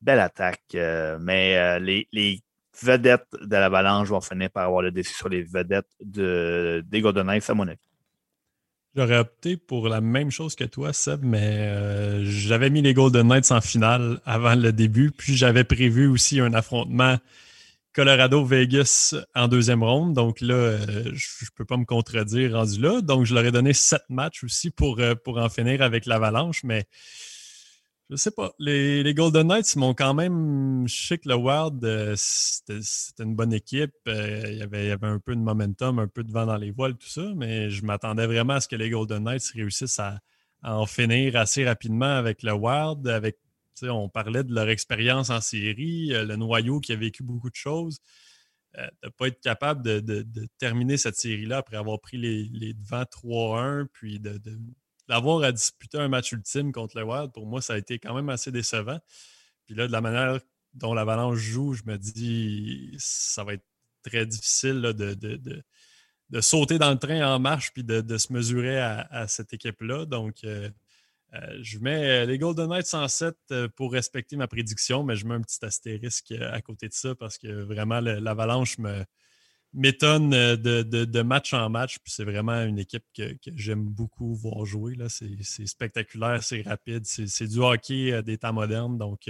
belle attaque. Euh, mais euh, les, vedettes de l'Avalanche vont finir par avoir le défi sur les vedettes de, des Golden Knights, à mon avis. J'aurais opté pour la même chose que toi, Seb, mais euh, j'avais mis les Golden Knights en finale avant le début, puis j'avais prévu aussi un affrontement Colorado-Vegas en deuxième ronde. Donc là, euh, je ne peux pas me contredire rendu là. Donc, je leur ai donné sept matchs aussi pour, euh, pour en finir avec l'Avalanche. Mais je ne sais pas. Les, Golden Knights m'ont quand même. Je sais que le Wild, euh, c'était une bonne équipe. il, y avait, un peu de momentum, un peu de vent dans les voiles, tout ça. Mais je m'attendais vraiment à ce que les Golden Knights réussissent à, à en finir assez rapidement avec le Wild, avec on parlait de leur expérience en série, euh, le noyau qui a vécu beaucoup de choses. Euh, de ne pas être capable de, terminer cette série-là après avoir pris les, les devants 3-1, puis d'avoir à disputer un match ultime contre le Wild, pour moi, ça a été quand même assez décevant. Puis là, de la manière dont l'Avalanche joue, je me dis ça va être très difficile de, sauter dans le train en marche puis de, se mesurer à, cette équipe-là. Donc, euh, euh, je mets euh, les Golden Knights 107 euh, pour respecter ma prédiction, mais je mets un petit astérisque à côté de ça parce que vraiment l'Avalanche me m'étonne de, match en match. C'est vraiment une équipe que, j'aime beaucoup voir jouer. C'est spectaculaire, c'est rapide, c'est du hockey des temps modernes. Donc,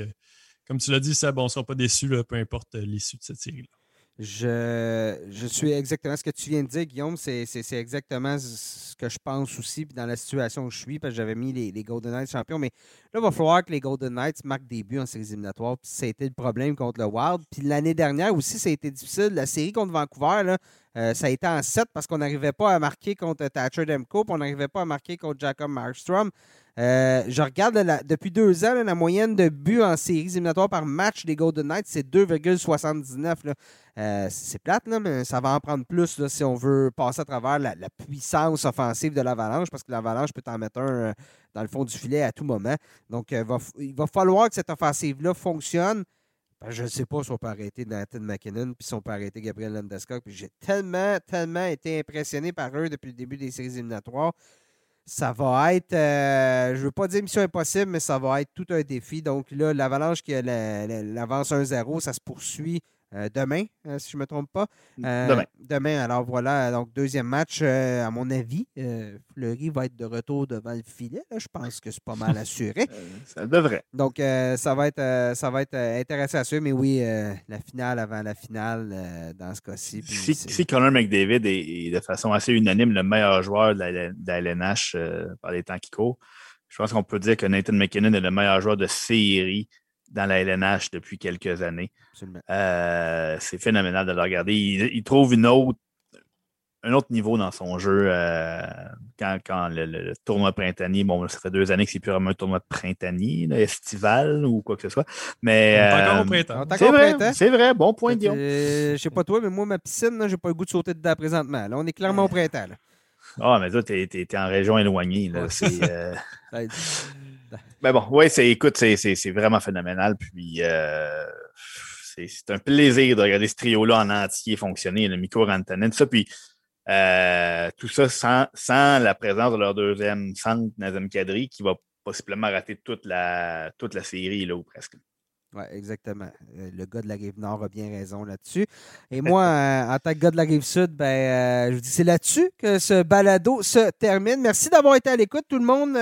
comme tu l'as dit, Seb, on ne sera pas déçus, peu importe l'issue de cette série-là. Je, je, suis exactement ce que tu viens de dire, Guillaume. C'est exactement ce que je pense aussi dans la situation où je suis, parce que j'avais mis les, Golden Knights champions. Mais là, il va falloir que les Golden Knights marquent des buts en séries éliminatoires. Puis ça a été le problème contre le Wild. Puis l'année dernière aussi, ça a été difficile. La série contre Vancouver, là, euh, ça a été en 7 parce qu'on n'arrivait pas à marquer contre Thatcher Demko, puis on n'arrivait pas à marquer contre Jacob Markstrom. Euh, je regarde depuis deux ans, la moyenne de buts en séries éliminatoires par match des Golden Knights, c'est 2,79. Euh, c'est plate, mais ça va en prendre plus si on veut passer à travers la, puissance offensive de l'Avalanche, parce que l'Avalanche peut en mettre un euh, dans le fond du filet à tout moment. Donc, il va falloir que cette offensive-là fonctionne. Ben, je ne sais pas si on peut arrêter Nathan McKinnon puis si on peut arrêter Gabriel Landeskog. J'ai tellement, tellement été impressionné par eux depuis le début des séries éliminatoires ça va être, euh, je ne veux pas dire mission impossible, mais ça va être tout un défi. Donc là, l'Avalanche qui l'avance 1-0, ça se poursuit demain, euh, si je ne me trompe pas. demain. Demain, alors voilà, donc deuxième match, à mon avis, Fleury va être de retour devant le filet. je pense que c'est pas mal assuré. ça devrait. Donc ça va être, ça va être intéressant à suivre, mais oui, la finale avant la finale dans ce cas-ci. Si, si, Connor McDavid est, de façon assez unanime le meilleur joueur de la, LNH par les temps qui courent, je pense qu'on peut dire que Nathan McKinnon est le meilleur joueur de série dans la LNH depuis quelques années. Euh, c'est phénoménal de le regarder. Il, trouve une autre, un autre niveau dans son jeu euh, quand, le, tournoi printanier, bon, ça fait deux années que c'est plus vraiment un tournoi printanier, estival ou quoi que ce soit. Mais, encore au euh, printemps. C'est vrai, c'est vrai, bon point, Guillaume. Je sais pas toi, mais moi, ma piscine, j'ai pas le goût de sauter dedans présentement. Là, on est clairement au printemps. Ah, mais toi, tu es, en région éloignée. Là. Ben bon, oui, c'est, écoute, c'est, vraiment phénoménal. Puis euh, c'est, un plaisir de regarder ce trio-là en entier fonctionner, le Miko Rantanen, ça. Puis tout ça sans, la présence de leur deuxième centre, Nazem Kadri, qui va possiblement rater toute la, toute la série, là, ou presque. Oui, exactement. Euh, le gars de la rive nord a bien raison là-dessus. Et moi, euh, en tant que gars de la rive sud, ben, euh, je vous dis, c'est là-dessus que ce balado se termine. Merci d'avoir été à l'écoute, tout le monde,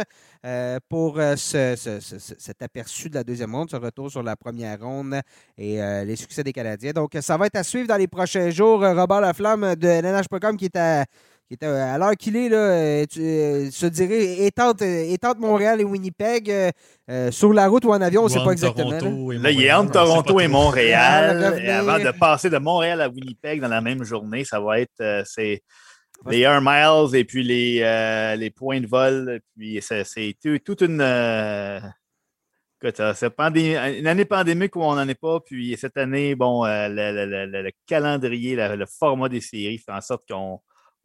pour cet aperçu de la deuxième ronde, ce retour sur la première ronde et les succès des Canadiens. Donc, ça va être à suivre dans les prochains jours. Robert Laflamme de LNH.com qui est à qui à l'heure qu'il est, là, euh, tu, euh, se dirait, étente, étente, Montréal et Winnipeg euh, sur la route ou en avion, on ne sait pas exactement. Là. il est entre Toronto et Montréal. avant de passer de Montréal à Winnipeg dans la même journée, ça va être c'est les Air Miles et puis les, les points de vol. Puis c'est toute une. c'est une année pandémique où on n'en est pas. Puis cette année, bon, le, calendrier, le format des séries fait en sorte qu'on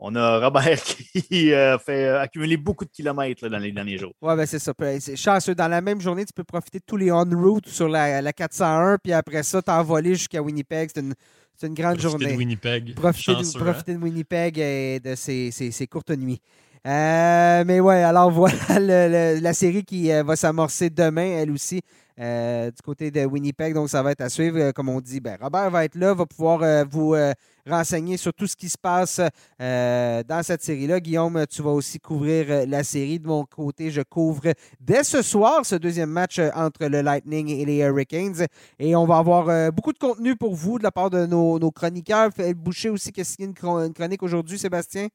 on a Robert qui a fait accumuler beaucoup de kilomètres dans les derniers jours. Oui, ben c'est ça. C'est chanceux. Dans la même journée, tu peux profiter de tous les on-route sur la, 401, puis après ça, t'envoler jusqu'à Winnipeg. C'est une, une, grande journée. De Winnipeg. Profiter, de, profiter de hein? Winnipeg et de ses, courtes nuits. Euh, mais ouais, alors voilà la série qui euh, va s'amorcer demain, elle aussi. Euh, du côté de Winnipeg. Donc, ça va être à suivre. Comme on dit, ben, Robert va être là, va pouvoir euh, vous renseigner sur tout ce qui se passe dans cette série-là. Guillaume, tu vas aussi couvrir la série. De mon côté, je couvre dès ce soir ce deuxième match entre le Lightning et les Hurricanes. Et on va avoir beaucoup de contenu pour vous de la part de nos, chroniqueurs. Boucher aussi qui a une, chronique aujourd'hui, Sébastien.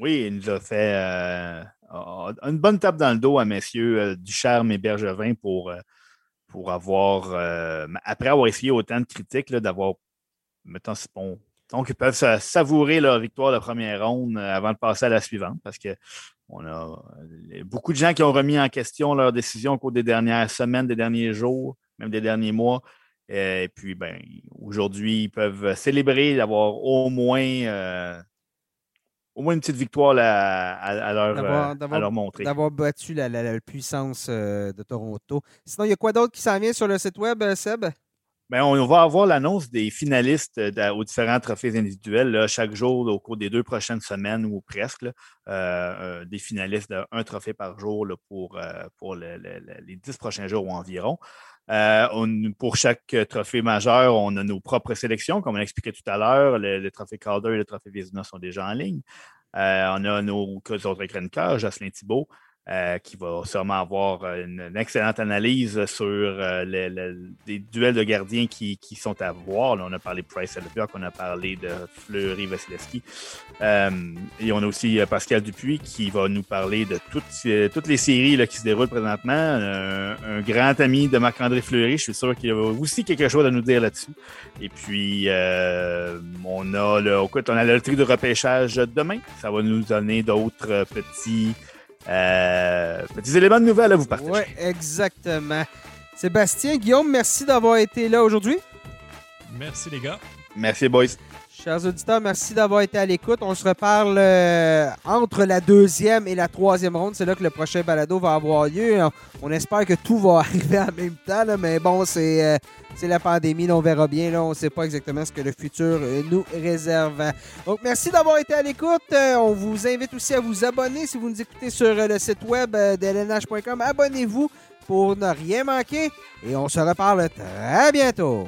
Oui, il nous a fait une bonne tape dans le dos à messieurs Ducharme et Bergevin pour pour avoir, euh, après avoir essayé autant de critiques, d'avoir, mettons, bon, donc ils peuvent savourer leur victoire de première ronde euh, avant de passer à la suivante parce que on a euh, beaucoup de gens qui ont remis en question leur décision au cours des dernières semaines, des derniers jours, même des derniers mois. Et puis, ben, aujourd'hui, ils peuvent célébrer d'avoir au moins au moins une petite victoire à, leur, euh, montrer. D'avoir battu la, puissance euh, de Toronto. Sinon, il y a quoi d'autre qui s'en vient sur le site web, euh, Seb? Bien, on va avoir l'annonce des finalistes aux différents trophées individuels chaque jour au cours des deux prochaines semaines ou presque. des finalistes d'un trophée par jour pour, pour les dix prochains jours ou environ. pour chaque trophée majeur, on a nos propres sélections, comme on expliqué tout à l'heure. Le, trophée Calder et le trophée Vizina sont déjà en ligne. Euh, on a nos autres chroniqueurs, Jocelyn Thibault, euh, qui va sûrement avoir une, excellente analyse sur euh, les, duels de gardiens qui, sont à voir. on a parlé de Price Elbjörk, on a parlé de Fleury Vasilevski. et on a aussi Pascal Dupuis qui va nous parler de toutes, toutes les séries qui se déroulent présentement. Un, grand ami de Marc-André Fleury, je suis sûr qu'il a aussi quelque chose à nous dire là-dessus. Et puis, on a le, on a le tri de repêchage demain. Ça va nous donner d'autres petits euh, petits éléments de nouvelles à vous partager. Oui, exactement. Sébastien, Guillaume, merci d'avoir été là aujourd'hui. Merci les gars. Merci boys. Chers auditeurs, merci d'avoir été à l'écoute. On se reparle euh, entre la deuxième et la troisième ronde. C'est là que le prochain balado va avoir lieu. On espère que tout va arriver en même temps, mais bon, c'est euh, la pandémie. on verra bien. Là, on ne sait pas exactement ce que le futur euh, nous réserve. Donc, merci d'avoir été à l'écoute. on vous invite aussi à vous abonner si vous nous écoutez sur le site web de lnh.com. Abonnez-vous pour ne rien manquer. Et on se reparle très bientôt.